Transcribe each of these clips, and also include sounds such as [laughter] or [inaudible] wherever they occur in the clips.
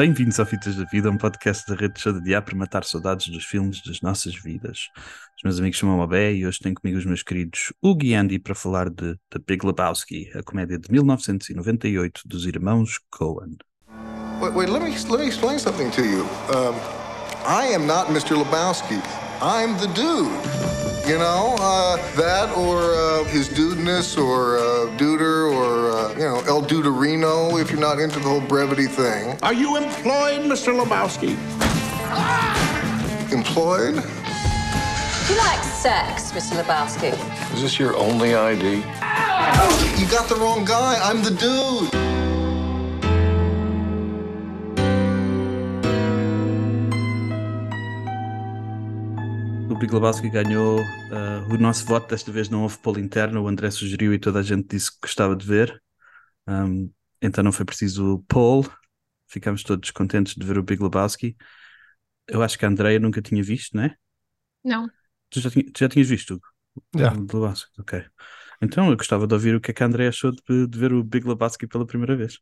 Bem-vindos ao Fitas da Vida, um podcast da rede Show de Dia para matar saudades dos filmes das nossas vidas. Os meus amigos chamam-me Abé e hoje tenho comigo os meus queridos Hugo e Andy para falar de The Big Lebowski, a comédia de 1998 dos irmãos Coen. Wait, wait let, me, let me explain something to you. Um, I am not Mr. Lebowski. I'm the dude. You know, uh, that or uh, his dudeness or uh, duder or, uh, you know, El Duderino if you're not into the whole brevity thing. Are you employed, Mr. Lebowski? Employed? You like sex, Mr. Lebowski? Is this your only ID? You got the wrong guy. I'm the dude. O Big Lebowski ganhou uh, o nosso voto, desta vez não houve polo interno, o André sugeriu e toda a gente disse que gostava de ver. Um, então não foi preciso poll, ficámos todos contentes de ver o Big Lebowski. Eu acho que a Andrea nunca tinha visto, não é? Não. Tu já, tinha, tu já tinhas visto? Já. O Big Lebowski, ok. Então eu gostava de ouvir o que é que a Andrea achou de, de ver o Big Lebowski pela primeira vez.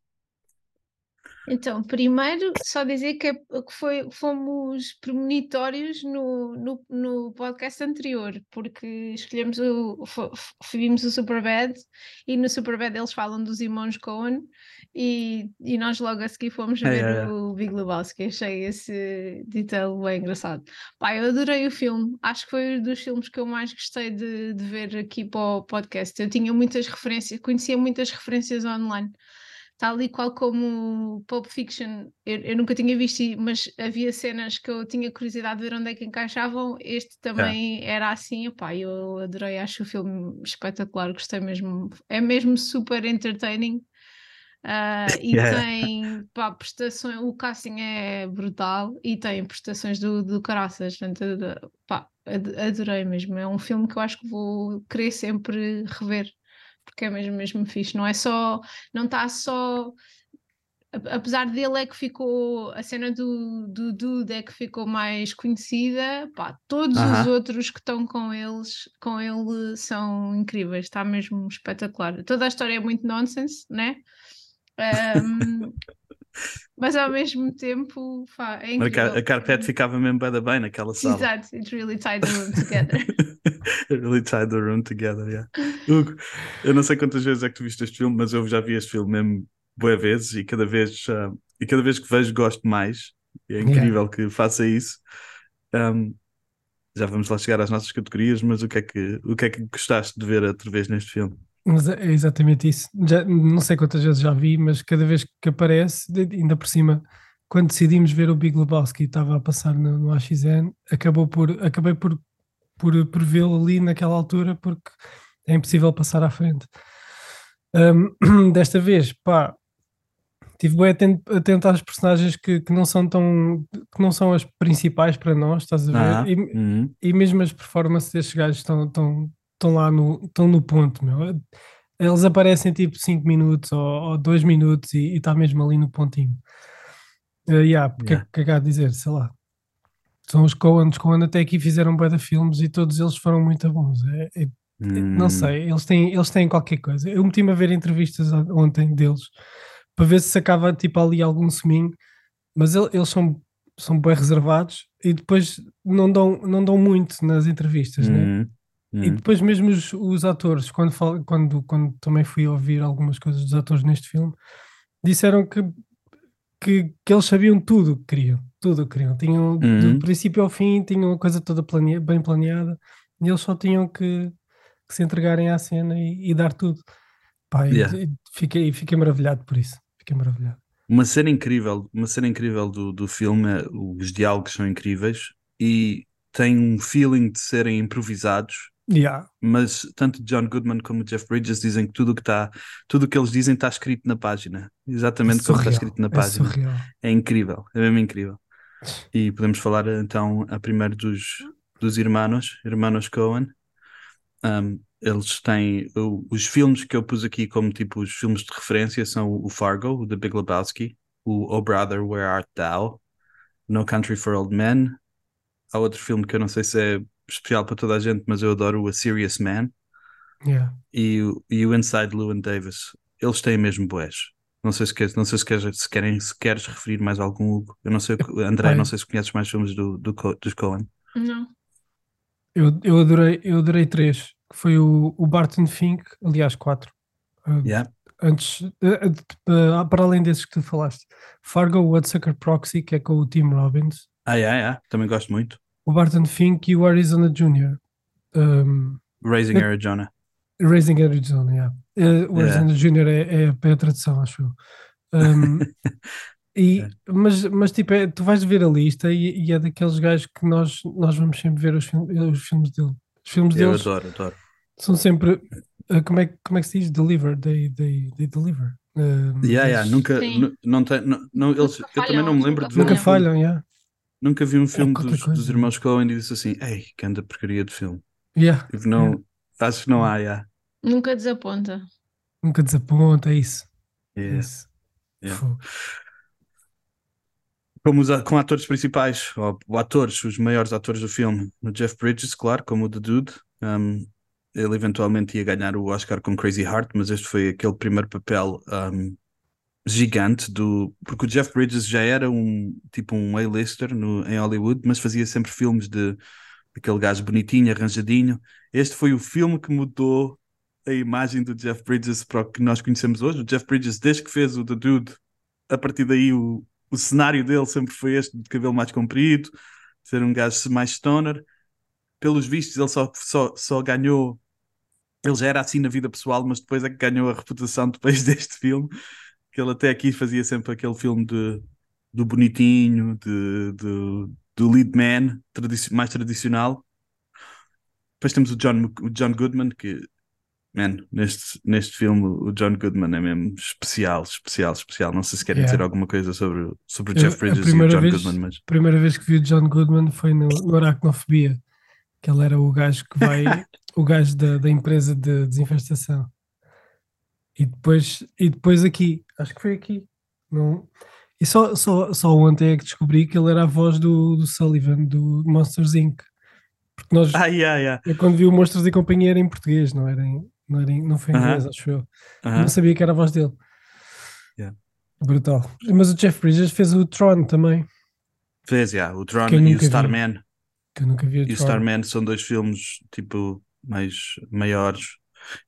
Então, primeiro, só dizer que, é- que foi, fomos premonitórios no, no, no podcast anterior, porque escolhemos o. Vimos o Superbad e no Superbad eles falam dos irmãos Coen e, e nós logo a seguir fomos É, ver é, é. o Big Lebowski. Achei esse detail bem engraçado. Pá, eu adorei o filme, acho que foi um dos filmes que eu mais gostei de, de ver aqui para o podcast. Eu tinha muitas referências, conhecia muitas referências online tal e qual como Pulp Fiction, eu, eu nunca tinha visto, mas havia cenas que eu tinha curiosidade de ver onde é que encaixavam. Este também era assim, epá, eu adorei, acho o filme espetacular, gostei mesmo, é mesmo super entertaining. ah, e Yeah. [laughs] tem pá, prestações, o casting é brutal e tem prestações do, do caraças, portanto, pá, ad- adorei mesmo. É um filme que eu acho que vou querer sempre rever porque é mesmo, mesmo fixe. Não é só, não está só. Apesar dele é que ficou, a cena do, do Dude é que ficou mais conhecida, pá, todos os Aham. outros que estão com eles, com ele são incríveis, está mesmo espetacular. Toda a história é muito nonsense, né? [laughs] Ahm, mas ao mesmo tempo, pá, é A, car incrível. a carpete ficava mesmo bem, bem naquela sala. Exato, it really tied the room together. [laughs] It really tied the room together, yeah. Hugo, eu não sei quantas vezes é que tu viste este filme, mas eu já vi este filme mesmo boas vezes e cada vez, ah, e cada vez que vejo gosto mais. É incrível que faça isso. Um, já vamos lá chegar às nossas categorias, mas o que é que, o que, é que gostaste de ver outra vez neste filme? Mas é é exatamente isso. Já, não sei quantas vezes já vi, mas cada vez que aparece, ainda por cima, quando decidimos ver o Big Lebowski estava a passar no, no AXN, acabou por, acabei por, por, por vê-lo ali naquela altura porque é impossível passar à frente. Ahm, [clears throat] desta vez, pá, tive bem atento, atento às personagens que, que não são tão que não são as principais para nós, estás a ver? Ah, E- uhum. e mesmo as performances destes gajos estão, estão, estão lá no, estão no ponto, meu. Eles aparecem tipo 5 minutos ou 2 minutos e está mesmo ali no pontinho. Uh, yeah, porque Yeah. é que é que há dizer, sei lá. São os Coen, os Coen até aqui fizeram de filmes e todos eles foram muito bons. É- é- não Hum, sei, eles têm, eles têm qualquer coisa. Eu meti-me a ver entrevistas on- ontem deles para ver se sacava tipo ali algum suminho, mas el- eles são, são bem reservados e depois não dão, não dão muito nas entrevistas, né? Hum, E depois mesmo os, os atores, quando, fal- quando, quando também fui ouvir algumas coisas dos atores neste filme, disseram que, que, que eles sabiam tudo o que queriam, tudo o que queriam. Tinham Uhum. do princípio ao fim, tinham a coisa toda bem planeada e eles só tinham que, que se entregarem à cena e, e dar tudo. Pá, Yeah. e fiquei, fiquei maravilhado por isso. Fiquei maravilhado. Uma cena incrível, uma cena incrível do, do filme, é- os diálogos são incríveis e tem um feeling de serem improvisados, Yeah. mas tanto John Goodman como Jeff Bridges dizem que tudo o que está, tudo o que eles dizem está escrito na página, exatamente É como está escrito na é página. surreal. É incrível, é mesmo incrível. E podemos falar então a primeiro dos, dos irmãos, irmãos Coen. Um, eles têm o- os filmes que eu pus aqui como tipo os filmes de referência são o Fargo, o The Big Lebowski, o Oh Brother, Where Art Thou, No Country for Old Men. Há outro filme que eu não sei se é especial para toda a gente, mas eu adoro o A Serious Man Yeah. e, o- e o Inside Llewyn Davis. Eles têm mesmo boés. Não sei se queres, não sei se, queres, se, querem, se queres referir mais algum, Hugo. Eu não sei, André, não sei se conheces mais filmes do, do, dos Coen. Não. Eu, eu, adorei, eu adorei três, que foi o, o Barton Fink, aliás, quatro. Uh, Yeah. Antes, uh, uh, uh, para além desses que tu falaste, Fargo, Woodsucker Proxy, que é com o Tim Robbins, Ah, yeah, yeah. Também gosto muito. O Barton Fink e o Arizona Jr. Um, Raising Eu- Arizona. Raising Arizona, yeah. Uh, o Yeah. Arizona Jr. é, é, é a tradução, acho eu. Um, [laughs] e, mas, mas tipo, é- tu vais ver a lista e, e é daqueles gajos que nós, nós vamos sempre ver os, filmes os filmes dele. Os filmes Eu deles adoro, adoro. são sempre uh, como, é, como é que se diz? Deliver, they, they, they deliver. Um, Yeah, yeah. Nunca, não tem, não, não, eles, Nunca eu também não me lembro de ver Nunca falham, yeah. Nunca vi um filme qualquer dos, dos irmãos Coen e disse assim: Ei, que anda porcaria de filme. Yeah, Tipo, não, acho que não há, yeah. Nunca desaponta. Nunca desaponta, é isso. é Yeah. isso. Yeah. Como os, com atores principais, ou, ou atores, os maiores atores do filme, o Jeff Bridges, claro, como o The Dude. Um, ele eventualmente ia ganhar o Oscar com Crazy Heart, mas este foi aquele primeiro papel um, gigante do. Porque o Jeff Bridges já era um tipo um A-lister em Hollywood, mas fazia sempre filmes de aquele gajo bonitinho, arranjadinho. Este foi o filme que mudou a imagem do Jeff Bridges para o que nós conhecemos hoje. O Jeff Bridges, desde que fez o The Dude, a partir daí o, o cenário dele sempre foi este, de cabelo mais comprido, ser um gajo mais stoner. Pelos vistos, ele só, só, só ganhou. Ele já era assim na vida pessoal, mas depois é que ganhou a reputação depois [laughs] deste filme. Que ele até aqui fazia sempre aquele filme de, do bonitinho, de, de- do lead man, tradici- mais tradicional. Depois temos o John, o John Goodman, que, man, neste, neste filme o John Goodman é mesmo especial, especial, especial. Não sei se querem Yeah. dizer alguma coisa sobre, sobre o Jeff Bridges e o John vez- Goodman, mas A primeira vez que vi o John Goodman foi no, no Aracnofobia, que ele era o gajo que vai, [laughs] o gajo da, da empresa de desinfestação. E depois, e depois aqui, acho que foi aqui. Não, e só, só, só ontem é que descobri que ele era a voz do, do Sullivan, do Monsters Inc. Porque nós, Ah, yeah, yeah. eu quando vi o Monstros e Companhia era em português, não era em, não, era em, não foi em Aham. inglês, acho eu. Aham. Não sabia que era a voz dele. Yeah. Brutal. Mas o Jeff Bridges fez o Tron também, Fez, yeah, o Tron e o. Starman. que eu nunca vi o E o. Starman são dois filmes, tipo, mais maiores.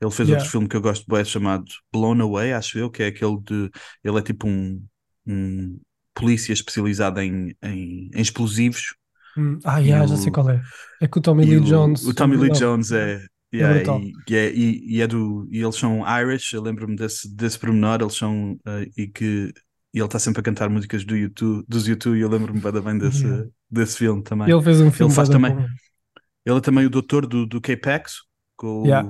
Ele fez Yeah. outro filme que eu gosto bem chamado Blown Away, acho eu, que é aquele de. Ele é tipo um, um polícia especializado em, em, em explosivos. Hum, Ah, yeah, já o- sei qual é. É com o Tommy Lee o, Jones. o Tommy Lee Não. Jones é. yeah, brutal. e, e é, e, e é do. E eles são Irish, eu lembro-me desse, desse pormenor, eles são. eh, e que. E ele está sempre a cantar músicas do YouTube, dos YouTube e eu lembro-me bem, bem desse, Yeah. desse filme também. Ele fez um filme faz bué da também. bom. Ele é também o doutor do, do K-Pax, com o- Yeah.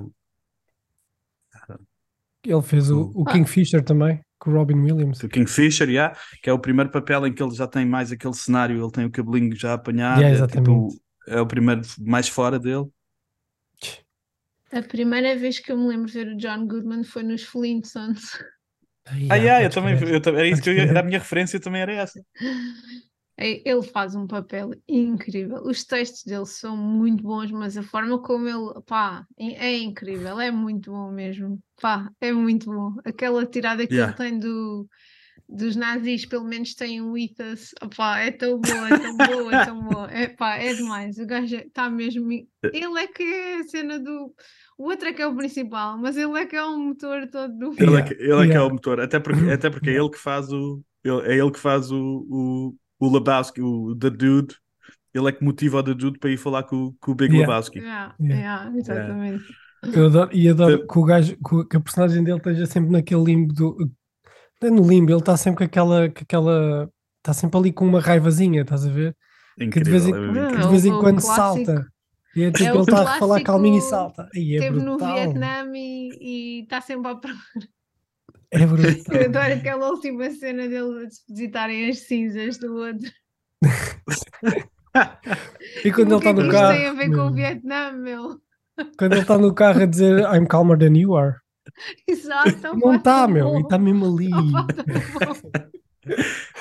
Ele fez o, o Kingfisher também, com o Robin Williams. do Kingfisher, yeah, que é o primeiro papel em que ele já tem mais aquele cenário, ele tem o cabelinho já apanhado, Yeah, é, tipo, exatamente. é o primeiro mais fora dele. A primeira vez que eu me lembro de ver o John Goodman foi nos Flintstones. Ah, yeah, eu também, crer. eu, também- era isso que eu a minha referência também era essa. É, Ele faz um papel incrível. Os textos dele são muito bons, mas a forma como ele, pá, é é incrível, é muito bom mesmo. Pá, é muito bom. Aquela tirada que Yeah. ele tem do, dos nazis, pelo menos tem um ethos, pá, é tão boa, é tão boa, é tão boa. É pá, é demais. O gajo está mesmo. Ele é que é a cena do. O outro é que é o principal, mas ele é que é o motor todo do Ele, filme. é, que, ele é que é Yeah. o motor, até porque, até porque é ele que faz o. ele- é ele que faz o, o, o Lebowski, o The Dude. Ele é que motiva o The Dude para ir falar com, com o Big Yeah. Lebowski. Yeah, Yeah. yeah, exatamente. Eu adoro, e adoro Sim. que o gajo, que, que a personagem dele esteja sempre naquele limbo do. Não é no limbo, ele está sempre com aquela. Com aquela está sempre ali com uma raivazinha, estás a ver? Incrível, de vez em- é. De vez em o quando clássico. salta. E é tipo, É ele está a falar calminho e salta. Aí é Esteve no brutal. Vietnã e está sempre a procura. É brutal. Eu adoro aquela última cena dele a depositarem as cinzas do outro. E quando ele o está é que no isto carro. tem a ver com o Vietnã, meu? Quando ele está no carro a dizer I'm calmer than you are. Exato. [laughs] Não está, meu. E está mesmo [laughs] ali.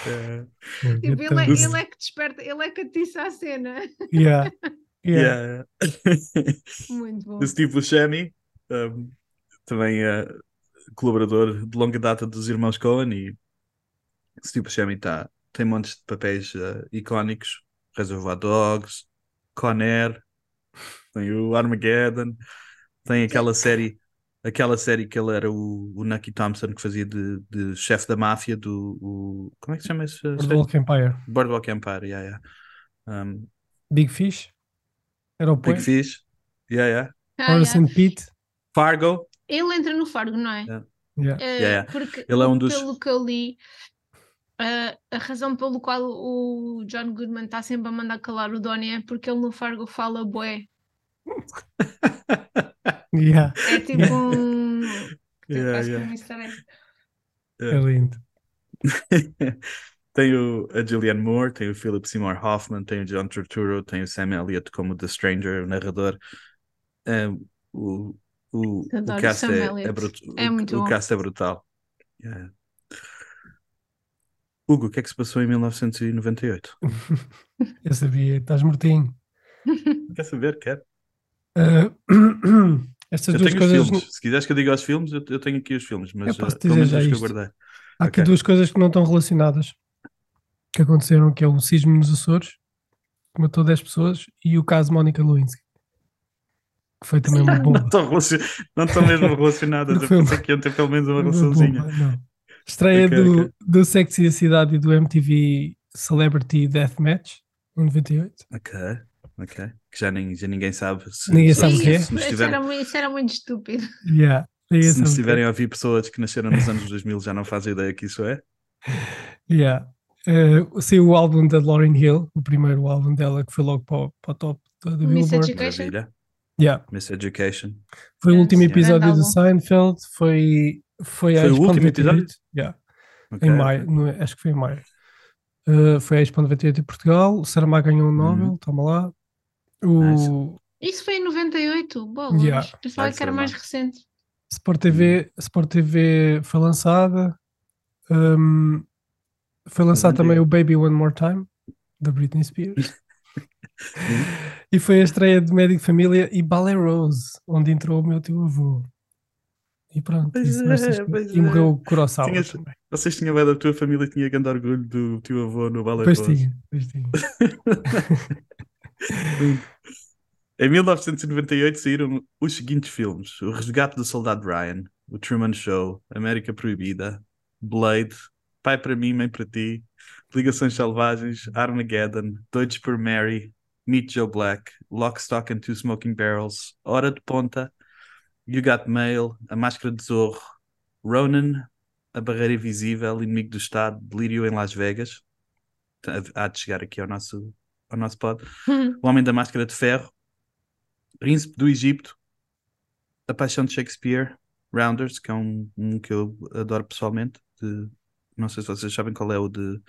É, Tipo, ele, é, ele é que desperta, ele é que atiça a cena. yeah. [laughs] Yeah. yeah. Muito bom. O Steve Buscemi um, também uh, colaborador de longa data dos irmãos Coen e Steve Buscemi tá, tem montes de papéis uh, icónicos. Reservoir Dogs, Con Air, tem o Armageddon, tem aquela série, aquela série que ele era o, o Nucky Thompson que fazia de, de chefe da máfia do o, como é que se chama esse? Boardwalk Empire. Boardwalk Empire, yeah, yeah. Um, Big Fish. Era o Big. Fish, yeah, yeah. Ah, Horace yeah. and Pete. Fargo, Ele entra no Fargo, não é? Yeah. Yeah. Eh, Yeah. Porque, Ele é um dos- pelo que eu li, eh, a razão pelo qual o John Goodman está sempre a mandar calar o Donnie é porque ele no Fargo fala bué. [laughs] Yeah. É tipo um. [laughs] Yeah, easter egg. É lindo. [laughs] tem o, a Julianne Moore, tem o Philip Seymour Hoffman, tem o John Turturro, tem o Sam Elliott como The Stranger, o narrador. Um, o, o, o [laughs] Adoro o cast é, é, É o- muito o bom. cast é brutal. Yeah. Hugo, o que é que se passou em 1998? [laughs] Eu sabia, estás mortinho. [laughs] Quer saber? Quer? Ah, [clears throat] estas Eu duas coisas. filmes. Se quiseres que eu diga os filmes, eu, eu tenho aqui os filmes, mas Eu posso uh, pelo dizer já que eu guardei. Há aqui Ok. duas coisas que não estão relacionadas que aconteceram, que é o sismo nos Açores, que matou 10 pessoas, e o caso Mónica Lewinsky, que foi também uma Não bomba. não estão mesmo [laughs] relacionadas. Não Eu foi uma- pensei que iam ter pelo menos uma relaçãozinha. bomba. Estreia Ok, do, ok. do Sexy da Cidade e do MTV Celebrity Deathmatch, em 98. Ok, ok. Que já, nem, já ninguém sabe. Se, Ninguém sabe o que é? isso, era, muito- isso era muito estúpido. Yeah. Se nos sabe o que é. tiverem a ouvir pessoas que nasceram nos anos 2000 já não fazem ideia que isso é. Yeah. Uh, saiu o álbum da Lauryn Hill, o primeiro álbum dela, que foi logo para o, para o top Miss Billboard. Education. Maravilha. Yeah. Miss Education. Foi o último episódio do. Seinfeld, foi, foi, a Foi o Expo último 98. episódio? Yeah. Ok, em maio, não é? acho que foi em maio. Uh, foi a Expo 98 em Portugal, o Saramago ganhou um Uhum. Nobel, toma lá. O Isso foi em 98. Bolas. Yeah. Pensava Ai, que era mais recente. Sport TV, Sport TV foi lançada. Um, foi lançado antigo. também o Baby One More Time, da Britney Spears. [laughs] [laughs] e foi a estreia de Médico Família e Ballet Rose, onde entrou o meu tio avô. E pronto, Pois isso, é, pois e morreu é. o Kurosawa Tinhas- também. Vocês tinham bem da tua família, tinha grande orgulho do teu avô no Ballet Pois Rose. tinha, pois tinha. [laughs] Em 1998 saíram os seguintes filmes: O Resgate do Soldado Ryan, O Truman Show, América Proibida, Blade, Pai para mim, Mãe para ti, Ligações Selvagens, Armageddon, Doidos por Mary, Meet Joe Black, Lock, Stock and Two Smoking Barrels, Hora de Ponta, You Got Mail, A Máscara de Zorro, Ronan, A Barreira Invisível, Inimigo do Estado, Delírio em Las Vegas. Há de chegar aqui ao nosso, ao nosso pod. [laughs] O Homem da Máscara de Ferro, Príncipe do Egito, A Paixão de Shakespeare, Rounders, que é um, um que eu adoro pessoalmente. de- não sei se vocês sabem qual é o de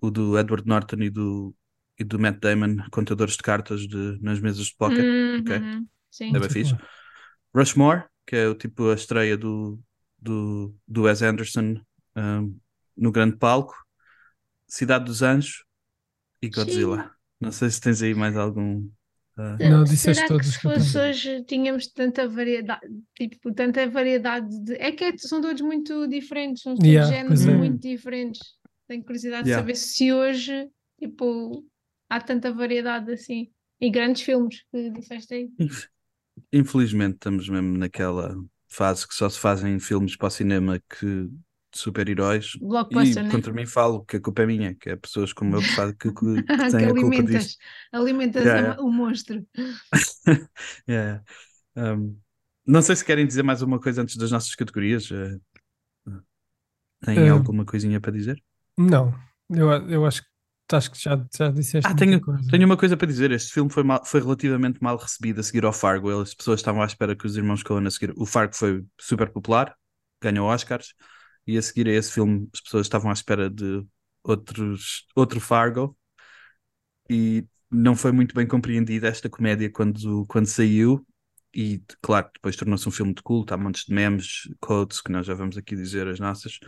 o do Edward Norton e do, e do Matt Damon, contadores de cartas de, nas mesas de póquer. ok. Uhum, Sim. É bem fixe. Rushmore, que é o tipo a estreia do, do, do Wes Anderson um, no grande palco. Cidade dos Anjos e Godzilla. Não sei se tens aí mais algum. uh, Não, disseste Será todos que se fosse hoje tínhamos tanta variedade, tipo, tanta variedade de. É que é- são todos muito diferentes, são todos Yeah, géneros é. muito diferentes. Tenho curiosidade Yeah. de saber se hoje, tipo, há tanta variedade assim. E grandes filmes que disseste aí. Inf- Infelizmente estamos mesmo naquela fase que só se fazem filmes para o cinema que de super-heróis. E né? contra mim falo que a culpa é minha, que é pessoas como eu que, faz- que, que [laughs] que têm a culpa alimentas, disto. alimentas Yeah, o monstro. [laughs] Yeah. Um, não sei se querem dizer mais uma coisa antes das nossas categorias. eh, Têm Eh, alguma coisinha para dizer? Não, eu, eu acho, que- acho que já, já disseste Ah, tenho, coisa. tenho uma coisa para dizer. Este filme foi, mal- foi relativamente mal recebido a seguir ao Fargo. As pessoas estavam à espera que os irmãos Coen a seguir. O Fargo foi super popular, ganhou Oscars, e a seguir a esse filme as pessoas estavam à espera de outros, outro Fargo, e não foi muito bem compreendida esta comédia quando, quando saiu. E claro, depois tornou-se um filme de culto, há montes de memes, quotes, que nós já vamos aqui dizer as nossas.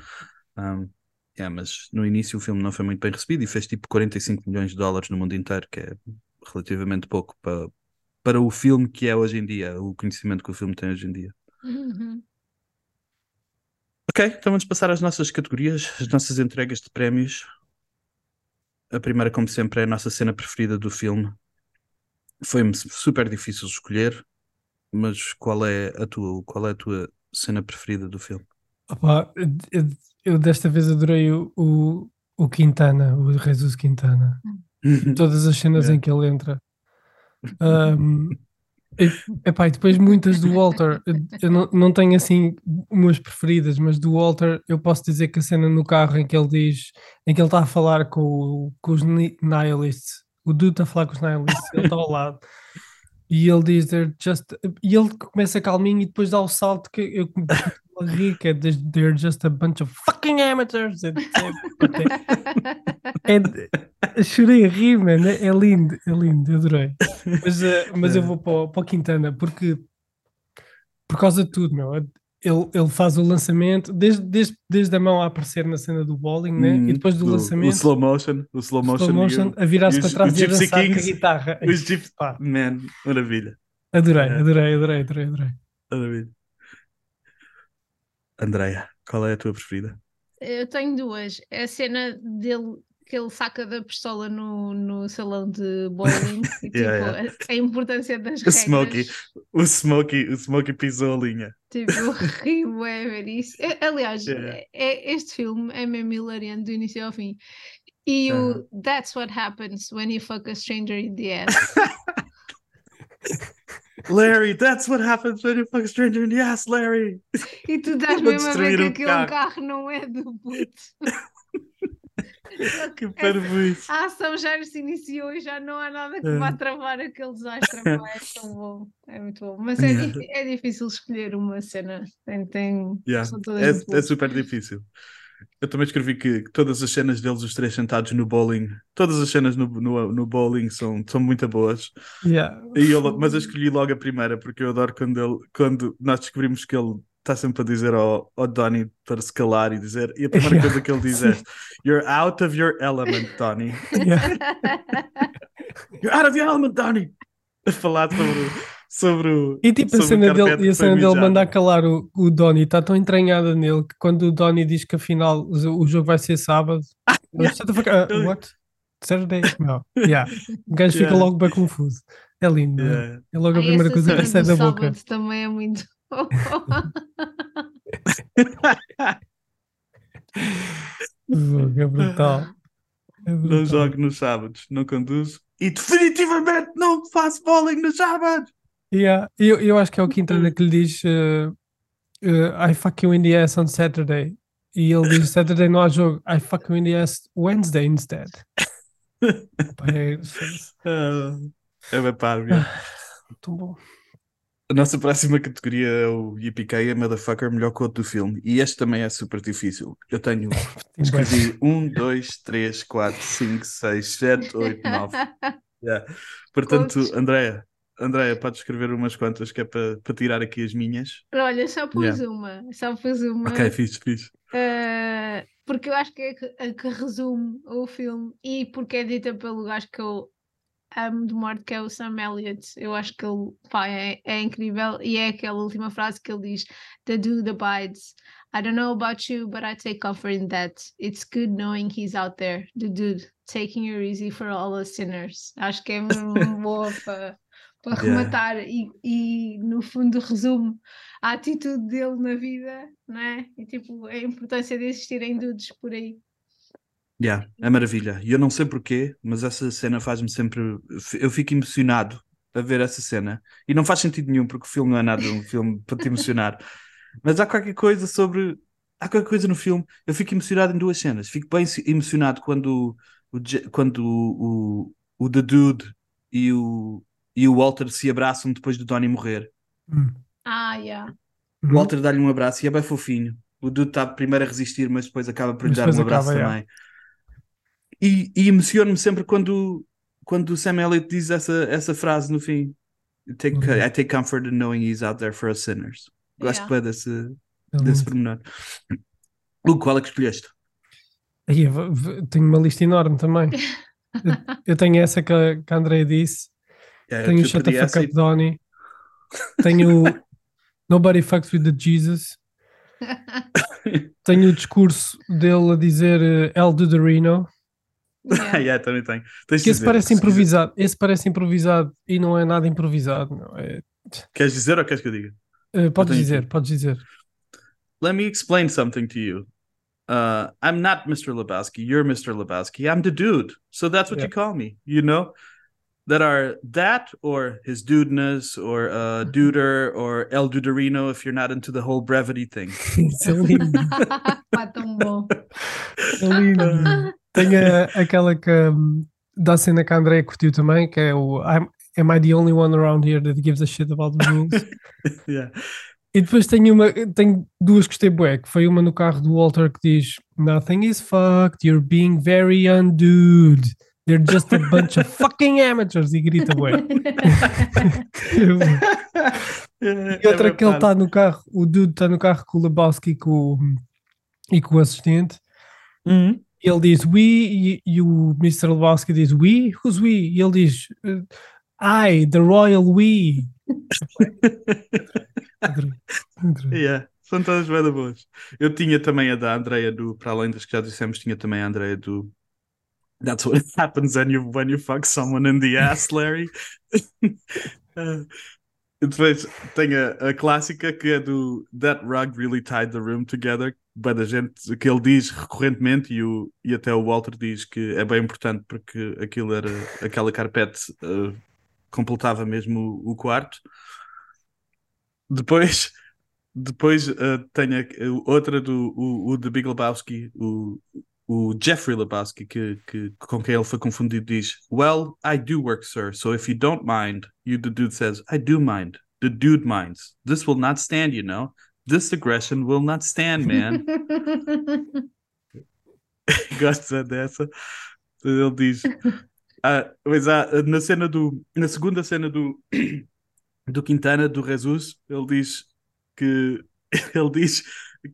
Um, é, mas no início o filme não foi muito bem recebido e fez tipo 45 milhões de dólares no mundo inteiro, que é relativamente pouco para, para o filme que é hoje em dia, o conhecimento que o filme tem hoje em dia. Uhum. Ok, então vamos passar às nossas categorias, as nossas entregas de prémios. A primeira, como sempre, é a nossa cena preferida do filme. Foi-me super difícil escolher, mas qual é a tua, qual é a tua cena preferida do filme? Opa, eu, desta vez adorei o, o, o Quintana, o Jesus Quintana. Todas as cenas Yeah. em que ele entra. Um, e, epá, e depois muitas do Walter. Eu, eu não, não tenho assim umas preferidas, mas do Walter eu posso dizer que a cena no carro em que ele diz, em que ele está a falar com, com os ni- nihilists, o dude está a falar com os nihilists, ele está ao lado. E ele diz, they're just. E ele começa calminho e depois dá o salto que eu começo a rir, que just- they're just a bunch of fucking amateurs. É, é, é, chorei a rir, man. É, lindo, é lindo, adorei. Mas, eh, mas eu vou para o, para o Quintana porque por causa de tudo, meu. Ele, ele faz o lançamento desde, desde, desde a mão a aparecer na cena do bowling, né? Hum, E depois do o- lançamento, O slow motion, o slow motion, slow motion, a virar-se para trás e a dançar com a Kings, guitarra. os Gypsy- Man, maravilha, adorei, adorei, adorei, adorei, adorei. maravilha. Andreia, qual é a tua preferida? Eu tenho duas. É a cena dele que ele saca da pistola no, no salão de bowling [laughs] e tipo, Yeah, A, a importância das O regras. Smokey. O Smokey, o Smokey pisou a linha. Tipo, rio é ver isso. Aliás, Yeah. é- este filme é mesmo hilariante do início ao fim. E o That's what happens when you fuck a stranger in the ass. [laughs] Larry, that's what happens when you fuck a stranger in the ass, Larry. E tu estás mesmo a ver que aquele carro. carro. não é do puto. Que parvoíce. A ação já se iniciou e já não há nada que É. vá travar aquele desastre. Pá, é tão bom, é muito bom. Mas é, Yeah. é difícil escolher uma cena. Tem, tem, Yeah, são todas É, é super difícil. Eu também escrevi que, todas as cenas deles, os três sentados no bowling, todas as cenas no, no, no bowling são, são muito boas. Yeah. E eu, mas eu escolhi logo a primeira, porque eu adoro quando, ele, quando nós descobrimos que ele está sempre a dizer ao, ao Donnie para se calar e dizer. E a primeira Yeah. coisa que ele diz é: You're out of your element, Donnie. Yeah. [laughs] You're out of your element, Donnie. A falar sobre, sobre o. E tipo a cena dele, e a cena dele mandar calar o, o Donny está tão entranhada nele que quando o Donny diz que afinal o, o jogo vai ser sábado, [laughs] yeah. up, Ele- what? Saturday? Não. Yeah. O gajo fica Yeah. logo bem confuso. É lindo. é? Yeah. É logo a Ai, primeira coisa que sai da boca. sábado também é muito. Jogo, [laughs] É brutal. É Não jogo nos sábados, não conduzo e definitivamente não faço bowling nos sábados. Yeah. Eu, eu acho que é o Quintana que lhe diz uh, uh, I fuck you in the ass on Saturday. E ele diz Saturday não há jogo. I fuck you in the ass Wednesday instead. [laughs] É, Ah, é bem parvo. yeah. tão bom. A nossa próxima categoria é o Yippee Motherfucker, melhor quote do filme. E este também é super difícil. Eu tenho, [laughs] escrevi 1, 2, 3, 4, 5, 6, 7, 8, 9. Yeah. Portanto, Quotes. Andréia, podes escrever umas quantas que é para para tirar aqui as minhas. Olha, só pus Yeah. uma. Só pus uma. Ok, fixe, fixe. Uh, porque eu acho que é a que, resume o filme e porque é dita pelo gajo que eu amo de morte, que é o Sam Elliott. Eu acho que ele pá, é, é incrível e é aquela última frase que ele diz: The dude abides. I don't know about you, but I take comfort in that. It's good knowing he's out there. The dude, taking it easy for all us sinners. Acho que é mesmo [laughs] boa para para Yeah. rematar e, e no fundo resume a atitude dele na vida, não é? E tipo, a importância de existirem dudes por aí. Yeah, é maravilha. E eu não sei porquê, mas essa cena faz-me sempre. Eu fico emocionado a ver essa cena. E não faz sentido nenhum, porque o filme não é nada um filme para te emocionar. [laughs] Mas há qualquer coisa sobre. Há qualquer coisa no filme. Eu fico emocionado em duas cenas. Fico bem emocionado quando o, quando o, o, o The Dude e o, e o Walter se abraçam depois do Donnie morrer. Ah, yeah. O Uhum. Walter dá-lhe um abraço e é bem fofinho. O Dude está primeiro a resistir, mas depois acaba por lhe dar um abraço acaba, também. E, e emociono-me sempre quando, quando o Sam Elliott diz essa, essa frase no fim. Take, Uhum. I take comfort in knowing he's out there for us sinners. Gosto Yeah. desse, É desse pormenor. O qual é que escolheste? Aí, tenho uma lista enorme também. [laughs] Eu, eu tenho essa que a, que a Andrea disse. É, Tenho Shut the pedi Fuck Up Donnie. Tenho [laughs] Nobody Fucks with the Jesus. Tenho o discurso dele a dizer eh, El Duderino, Yeah. [laughs] yeah, também. Tens de que esse dizer, parece improvisado. Esse parece improvisado e não é nada improvisado. Não. É, Queres dizer ou queres que eu diga? eh, podes tenho dizer, aqui. podes dizer. Let me explain something to you. Uh, I'm not Mr. Lebowski. You're Mr. Lebowski. I'm the dude. So that's what Yeah. you call me, you know? That are that or his dudeness or uh, mm-hmm. duder or El Duderino if you're not into the whole brevity thing. Isso é lindo. Pá, tão bom. É lindo. Tem a- aquela que hum, da cena que a Andrea curtiu também, que é o I'm, Am I the only one around here that gives a shit about the rules? [laughs] yeah. e depois tem uma, tem duas que gostei bué, que foi uma no carro do Walter que diz Nothing is fucked, you're being very undude. They're just a bunch of fucking amateurs e grita bué. [laughs] E outra que ele está no carro, o dude está no carro com o Lebowski e com, o- e com o assistente. Uhum. E ele diz we e, e o Mr. Lebowski diz we? Who's we? E ele diz uh, I, the royal we. [laughs] Yeah. São todas bem boas. Eu tinha também a da Andrea do, para além das que já dissemos, tinha também a Andrea do That's what [laughs] happens when you, when you fuck someone in the [laughs] ass, Larry. [laughs] Uh, depois tem a, a clássica que é do That rug really tied the room together. Bem da gente, que ele diz recorrentemente e, o, e até o Walter diz que é bem importante porque aquilo era aquela carpete uh, completava mesmo o, o quarto. Depois depois uh, tenho a- outra do o, o The Big Lebowski, o, o Jeffrey Lebowski, que, que, com quem ele foi confundido, diz: Well, I do work, sir. So if you don't mind, you the dude says, I do mind. The dude minds. This will not stand, you know. This aggression will not stand, man. [laughs] Gosta dessa? Ele diz. Ah, mas há, na cena do. Na segunda cena do. [clears throat] Do Quintana, do Jesus, ele diz que. [laughs] Ele diz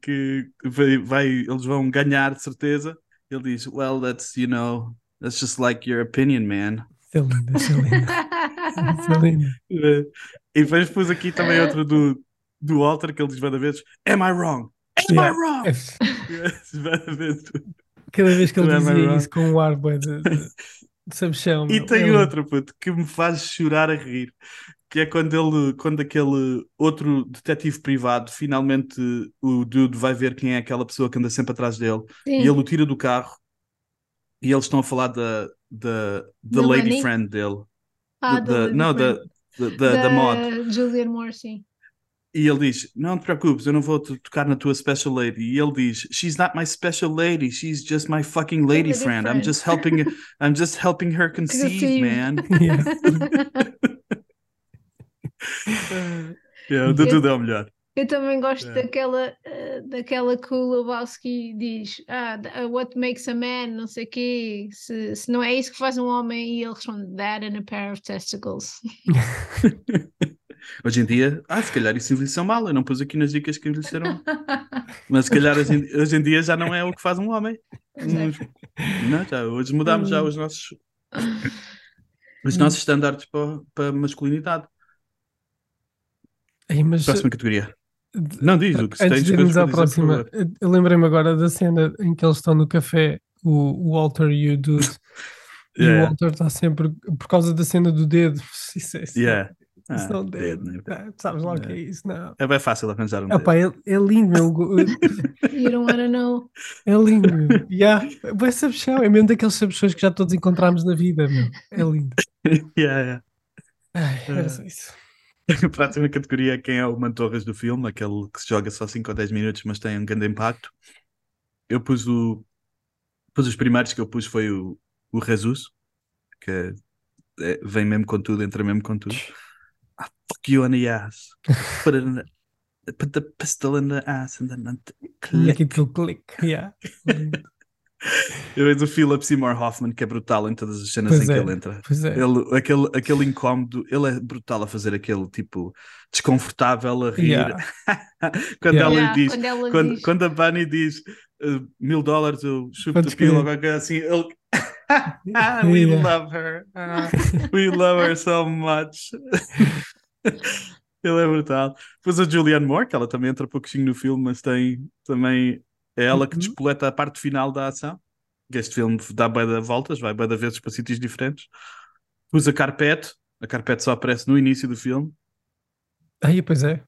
que vai, vai, eles vão ganhar de certeza. Ele diz: Well, that's, you know, that's just like your opinion, man. Isso é lindo, isso é lindo. Isso é lindo. E depois pus aqui também outra do, do Walter, que ele diz várias vezes: Am I wrong? Am Yeah. I wrong? É, [laughs] Várias vezes. Cada vez que ele é dizia isso com um ar de, de, de sabichão. E tem É outra, puto, que me faz chorar a rir, que é quando ele, quando aquele outro detetive privado, finalmente o dude vai ver quem é aquela pessoa que anda sempre atrás dele, Sim. e ele o tira do carro, e eles estão a falar da, da, da lady Money? friend dele. Ah, Da- da- não, da, da, da, da mod. Julian Moore, sim. E ele diz: Não te preocupes, eu não vou tocar na tua special lady. E ele diz: She's not my special lady, she's just my fucking lady Lady friend. I'm friend." just helping I'm just helping her [laughs] conceive, Conceive. man. [laughs] [laughs] [laughs] Yeah. yeah, de tudo é o melhor. Eu também gosto É. daquela, eh, daquela que o Lebowski diz ah, uh, what makes a man, não sei o quê, se, se não é isso que faz um homem, e ele responde that and a pair of testicles. [laughs] Hoje em dia, ah, se calhar isso envelheceu mal. Eu não pus aqui nas dicas que envelheceram. Mas se calhar hoje em, hoje em dia já não é o que faz um homem. Hum, Não, já, hoje mudamos já os nossos, os nossos estándares para, para masculinidade. Ei, mas Próxima categoria. Não, diz o que se antes tens de irmos à próxima, eu lembrei-me agora da cena em que eles estão no café, o, Walter e o Dude, [laughs] e o Yeah. Walter está sempre, por causa da cena do dedo, [laughs] isso é, isso Yeah. não- isso Ah, não é um dedo, dedo, né? ah, sabes lá o que é isso, não. É bem fácil arranjar um Epá, é, é lindo, meu. [laughs] You don't wanna know. É lindo. meu. Yeah. Vai sabichão. É mesmo daqueles sabichões que já todos encontramos na vida, meu. É lindo. dedo. Yeah, yeah. Ai, era É. só isso. [laughs] A próxima categoria é quem é o Mantorras do filme, aquele que se joga só 5 ou 10 minutos, mas tem um grande impacto. Eu pus o. Pus os primeiros que eu pus foi o, o Jesus, que é- vem mesmo com tudo, entra mesmo com tudo. Ah, fuck you on the ass. Put, it in the, put the pistol in the ass and then click. aqui aquele clique. Yeah. [laughs] Eu vejo o Philip Seymour Hoffman, que é brutal em todas as cenas Pois em é. que ele entra. Pois é. Ele, aquele, aquele incómodo, ele é brutal a fazer aquele tipo desconfortável a rir. Yeah. [laughs] quando Yeah. ela Yeah, diz, quando ela quando, diz. quando a Bunny diz uh, mil dólares, eu chupo Podes de pila qualquer assim, ele. [laughs] [laughs] We Yeah. love her. We love her so much. Ele é brutal. Depois a Julianne Moore, que ela também entra pouquinho no filme, mas tem também. É ela que Uhum. despoleta a parte final da ação. Este filme dá bem de voltas, vai bem de vezes para sítios diferentes. Depois a Carpete. A Carpete só aparece no início do filme. Aí, pois é.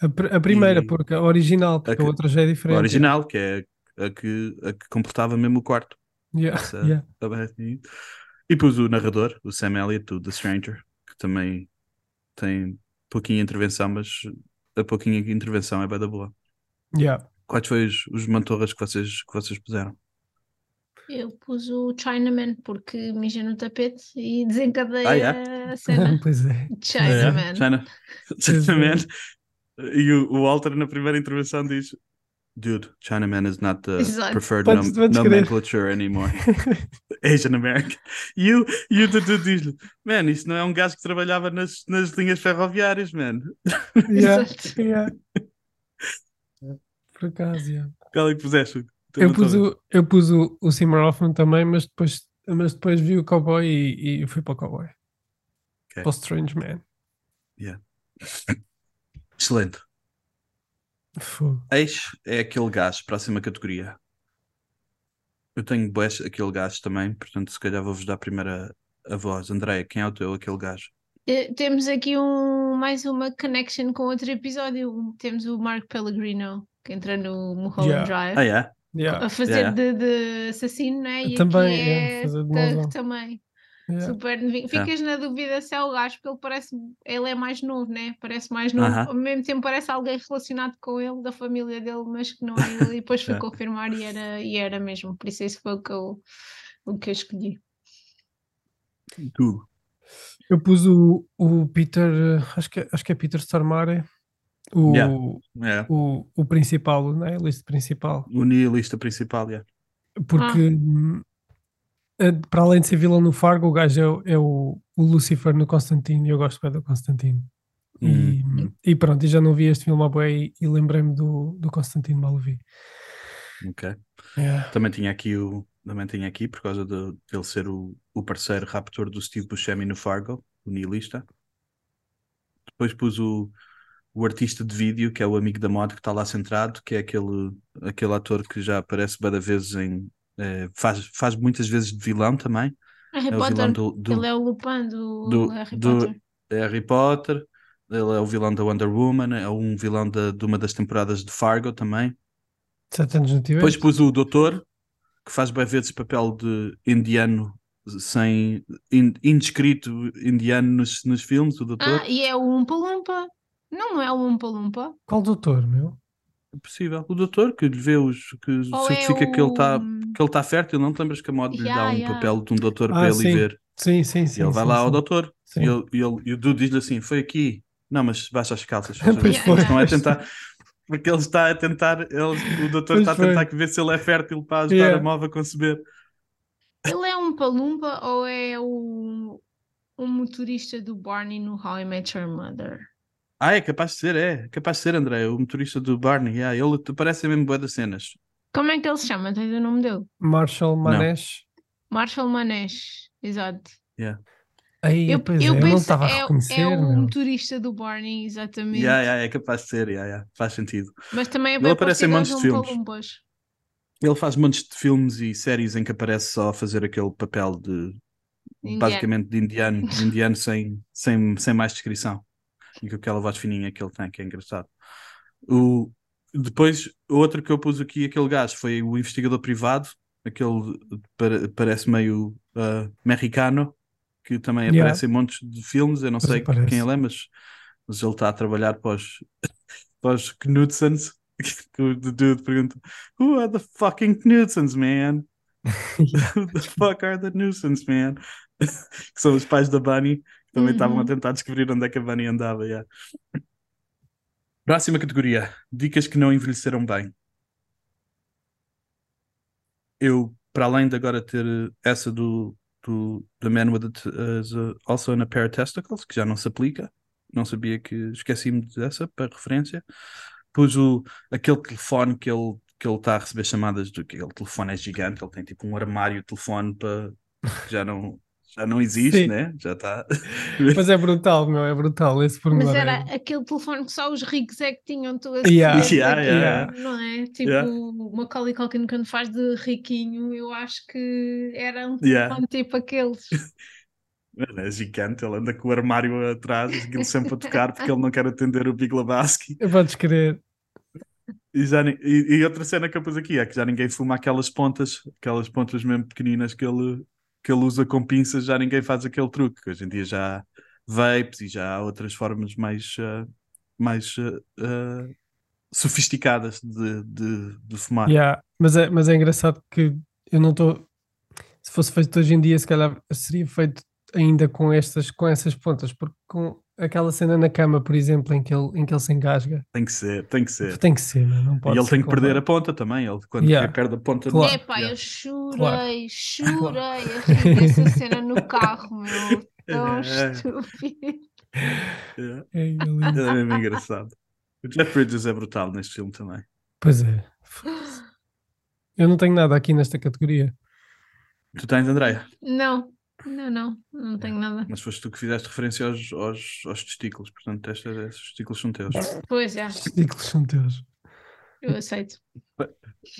A, pr- a primeira, E- porque a original, porque que- a outra já é A diferente. original, que é a que, a que comportava mesmo o quarto. Yeah, Essa- yeah. E depois o narrador, o Sam Elliott, o The Stranger, que também tem pouquinha intervenção, mas a pouquinha intervenção é bem da boa. Yeah. Quais foi os, os mantorras que vocês, que vocês puseram? Eu pus o Chinaman porque mija no tapete e desencadeia Ah, yeah? a cena. [laughs] pois é. Chinaman. China, Chinaman. E o, o Walter na primeira intervenção diz Dude, Chinaman is not the Exato. preferred Podes- nom- podes crer. nomenclature anymore. [laughs] Asian American. E o, e o Dudu diz-lhe: Man, isso não é um gajo que trabalhava nas, nas linhas ferroviárias, man. Yeah, Exato. yeah. Por acaso, yeah. Qual é que puseste? Eu pus, o, eu pus o, o Seymour Hoffman também, mas depois, mas depois vi o Cowboy e, e fui para o Cowboy. Ok. Para o Strange Man. [coughs] Excelente. Fogo. Eis é aquele gajo, próxima categoria. Eu tenho aquele gajo também, portanto, se calhar vou-vos dar primeiro a, a voz. Andréia, quem é o teu aquele gajo? Eh, Temos aqui um, mais uma connection com outro episódio. Temos o Mark Pellegrino, que entra no Mulholland Yeah. Drive, Ah, é? Yeah, a fazer Yeah. de, de assassino, né? E Também, aqui yeah, é fazer de também. yeah. Super. Yeah. Ficas na dúvida se é o gajo, porque ele parece, ele é mais novo, né? Parece mais novo. Aham. Ao mesmo tempo parece alguém relacionado com ele, da família dele, mas que não é ele. E depois fui [laughs] Yeah. confirmar e era, e era mesmo. Por isso esse foi o que eu, o que eu escolhi. Tu. Eu pus o, o Peter, eh, acho que, é- acho que é Peter Stormare, o, Yeah. É. o, o principal, não é? A lista principal. O nihilista principal, yeah. Porque hum, eh, para além de ser vilão no Fargo, o gajo é, o- é o, o Lucifer no Constantine e eu gosto bem do Constantine. E, e pronto, e já não vi este filme há bué e, e lembrei-me do, do Constantine mal o vi. Ok. Yeah. Também tinha aqui o. Também tinha aqui, por causa de, de ele ser o, o parceiro raptor do Steve Buscemi no Fargo, o nihilista. Depois pus o, o artista de vídeo, que é o amigo da mod que está lá centrado, que é aquele, aquele ator que já aparece cada vezes em. eh, faz, faz muitas vezes de vilão também. Harry É o Potter. vilão do, do, Ele é o Lupin do, do- Harry do- Potter. Harry Potter. Ele é o vilão da Wonder Woman, é um vilão da, de uma das temporadas de Fargo também. Sete anos. Depois pus o Doutor, que faz bem vezes papel de indiano sem in- indescrito indiano nos, nos filmes, o Doutor. Ah, e é o Umpa Lumpa. Não, não é o Umpa Lumpa. Qual doutor, meu? É possível. O Doutor que lhe vê os que Ou certifica é que ele está o- que ele está fértil, não te lembras que a moda lhe dá Yeah, um yeah. papel de um doutor Ah, para ele sim. ver. Sim, sim, sim. e ele vai sim, lá ao sim. doutor Sim. e, ele, e, ele, e o Dude diz-lhe assim: Foi aqui. Não, mas baixa as calças. [laughs] Pois foi. estão a tentar. Porque ele está a tentar, ele- o doutor Pois está a foi. tentar ver se ele é fértil para ajudar Yeah. a móvel a conceber. Ele é um Palumpa ou é o, o motorista do Barney no How I Met Your Mother? Ah, é capaz de ser, é. É capaz de ser, André, o motorista do Barney. Yeah, ele parece mesmo boa das cenas. Como é que ele se chama? Tens o nome dele? Marshall Manesh. Marshall Manesh. Exato. Aí, Eu, pois eu é, eu não penso estava a é, reconhecer, é o meu. motorista do Barney, exatamente. Yeah, yeah, é capaz de ser, yeah, yeah, faz sentido. Mas também é Ele bem aparece em montes de filmes. Ele faz montes de filmes e séries em que aparece só a fazer aquele papel de Indiano. basicamente de indiano, de indiano sem, sem, sem mais descrição. E com aquela voz fininha que ele tem, que é engraçado. O, depois, outro que eu pus aqui, aquele gajo, foi o investigador privado, aquele pare- parece meio ah, mexicano, que também Yeah. aparece em montes de filmes. Eu não Pois sei aparece. quem ele é, mas, mas ele está a trabalhar para os, [laughs] para os Knudsons. Que o dude pergunta: Who are the fucking Knudsons, man? [laughs] [laughs] Who the fuck are the Knudsons, man? que são os pais da Bunny, também estavam a Uhum. tentar descobrir onde é que a Bunny andava. yeah. Próxima categoria: Dicas que não envelheceram bem. Eu, para além de agora ter essa do, do The Man with it as a- also in a pair of testicles, que já não se aplica, não sabia que esqueci-me dessa para referência. Pus o, aquele telefone que ele que ele está a receber chamadas do que aquele telefone é gigante, ele tem tipo um armário de telefone para que já não já não existe, Sim. né? Já está. [laughs] Mas é brutal, meu, é brutal esse Mas pormenor. era é- aquele telefone que só os ricos é que tinham tu a Yeah. Yeah, daquilo, yeah, não é? Tipo, Yeah. o Macaulay Culkin quando faz de riquinho, eu acho que era um Yeah. telefone tipo aqueles. [laughs] Mano, É gigante, ele anda com o armário atrás, aquilo sempre a tocar, porque ele não quer atender o Big Lebowski. Podes crer. E, já, e, e outra cena que eu pus aqui é que já ninguém fuma aquelas pontas, aquelas pontas mesmo pequeninas que ele, que ele usa com pinças, já ninguém faz aquele truque. que Hoje em dia já há vapes e já há outras formas mais, ah, mais ah, ah, sofisticadas de, de, de fumar. Yeah, Mas, é, mas é engraçado que eu não estou. Se fosse feito hoje em dia, se calhar seria feito ainda com estas, com essas pontas, porque com aquela cena na cama, por exemplo, em que ele, em que ele se engasga, Tem que ser, tem que ser. tem que ser, não, não E pode ele ser tem que perder a ponta também. Ele, quando Yeah. perde a ponta, Claro. não- Epá, Yeah. eu chorei, Claro. chorei a rir dessa cena no carro, meu. [laughs] Tão É. estúpido. Yeah. É, é lindo. É mesmo engraçado. O Jeff Bridges é brutal neste filme também. Pois é. Eu não tenho nada aqui nesta categoria. Tu tens, Andréia? Não, não, não, não tenho nada. Mas foste tu que fizeste referência aos, aos, aos testículos, portanto, esta, estes testículos são teus. Pois é, Os ciclos são teus. eu aceito.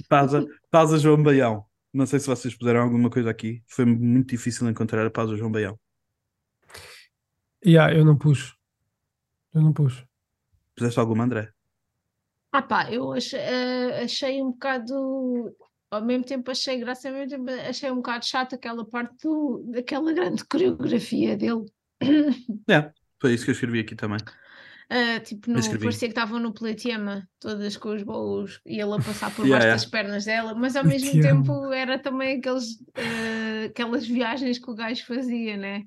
Pausa, pausa João Baião. Não sei se vocês puseram alguma coisa aqui. Foi muito difícil encontrar a pausa João Baião. Yeah, eu não puxo. Eu não puxo. Puseste alguma, André? Ah pá, eu achei, eh, achei um bocado, ao mesmo tempo achei graça, ao mesmo tempo achei um bocado chato aquela parte do, daquela grande coreografia dele. [coughs] É, foi isso que eu escrevi aqui também. Ah, tipo, no, parecia que estavam no Platiema, todas com os bolos, e ele a passar por [laughs] Yeah, baixo yeah. das pernas dela, mas ao mesmo tempo era também aqueles, ah, aquelas viagens que o gajo fazia, né?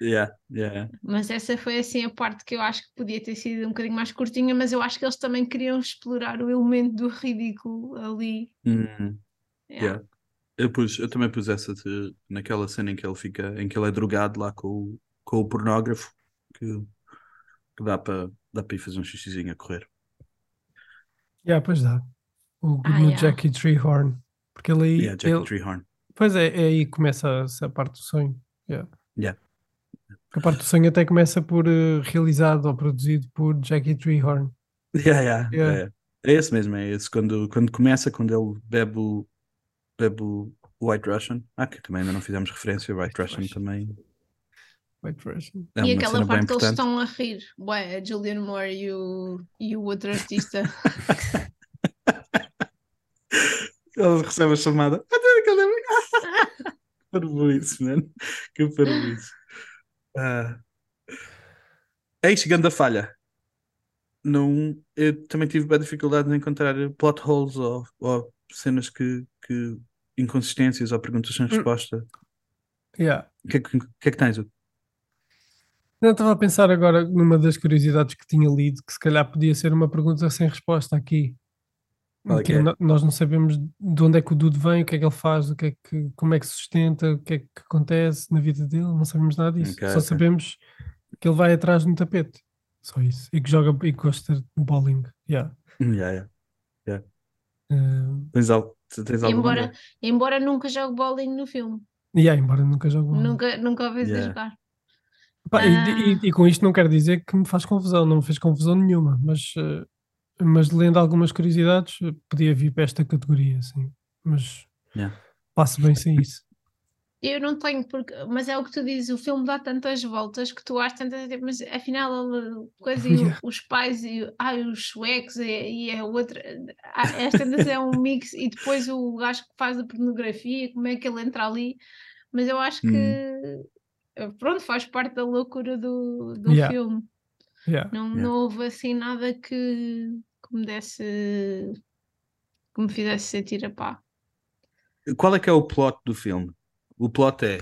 Yeah, yeah. Mas essa foi assim a parte que eu acho que podia ter sido um bocadinho mais curtinha, mas eu acho que eles também queriam explorar o elemento do ridículo ali. Hum, Yeah. Yeah. Eu, pus, eu também pus essa de- naquela cena em que ele fica, em que ele é drogado lá com o, com o pornógrafo, que, que dá para dá para ir fazer um xixizinho a correr. Yeah, pois dá. O Ah, yeah. Jackie Treehorn. Porque ele aí. Yeah, Jackie ele- Treehorn. Pois é, é aí que começa essa parte do sonho. Yeah. Yeah. A parte do sonho até começa por eh, realizado ou produzido por Jackie Treehorn. Yeah, yeah, Yeah. yeah. É esse mesmo, é esse. Quando, quando começa, quando ele bebe o, bebe o White Russian. Ah, que também ainda não fizemos referência. White Russian também White Russian. é e aquela parte que eles estão a rir, Ué, a Julian Moore e o, e o outro artista. [laughs] Ele recebe a chamada. [laughs] Parvoíce, mano. Que parvoíce. Ah. Ei, chegando a falha. Não, eu também tive bem dificuldade em encontrar plot holes ou, ou cenas que, que inconsistências ou perguntas sem resposta. Yeah. O que, é que, que é que tens? Hugo? Não, estava a pensar agora numa das curiosidades que tinha lido, que se calhar podia ser uma pergunta sem resposta aqui. É é? no- Nós não sabemos de onde é que o Dude vem, o que é que ele faz, o que é que, como é que se sustenta, o que é que acontece na vida dele, não sabemos nada disso. Ok, Só ok. sabemos que ele vai atrás de um tapete. Só isso. E que joga e que gosta de bowling. Yeah. Yeah, yeah. Eh, Tens, al- tens alguma? embora, embora nunca jogue bowling no filme. yeah, embora nunca jogue bowling. Nunca, nunca o vejo a Yeah. jogar. Pá, e- Ah. e, e com isto não quero dizer que me faz confusão, não me fez confusão nenhuma, mas, eh, mas lendo algumas curiosidades, podia vir para esta categoria, sim. Mas Yeah. passo bem sem isso. Eu não tenho, porque, mas é o que tu dizes, o filme dá tantas voltas que tu achas tantas, mas afinal coisa, e o- [laughs] Yeah. os pais e ai, os suecos e, e a outra, ah, às tantas é um mix e depois o gajo que faz a pornografia, como é que ele entra ali, mas eu acho que eh, pronto, faz parte da loucura do, do Yeah. filme. Yeah. Não, Yeah. não houve assim nada que, que me desse que me fizesse sentir a pá. Qual é que é o plot do filme? O plot é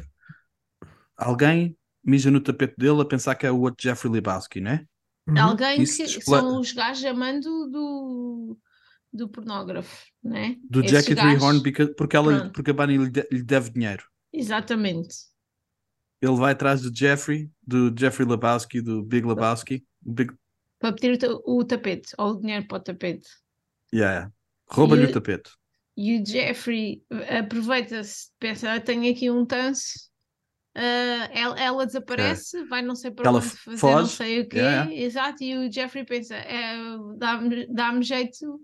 alguém mija no tapete dele a pensar que é o outro Jeffrey Lebowski, né? Uhum. Alguém Isso que são os gajos amando do, do pornógrafo, né? Do Esses Jackie gajos- Treehorn because- porque, ela, Pronto. porque a Bunny lhe, de- lhe deve dinheiro. Exatamente. Ele vai atrás do Jeffrey, do Jeffrey Lebowski, do Big Lebowski. Big... Para pedir o, ta- o tapete, ou o dinheiro para o tapete. Yeah. Rouba-lhe E- o tapete. E o Jeffrey aproveita-se, pensa, "Ah, tenho aqui um tanso, ah, ela, ela desaparece, vai não sei para Ela onde fazer não foge, sei o quê, yeah, exato, e o Jeffrey pensa, é, dá-me dá jeito,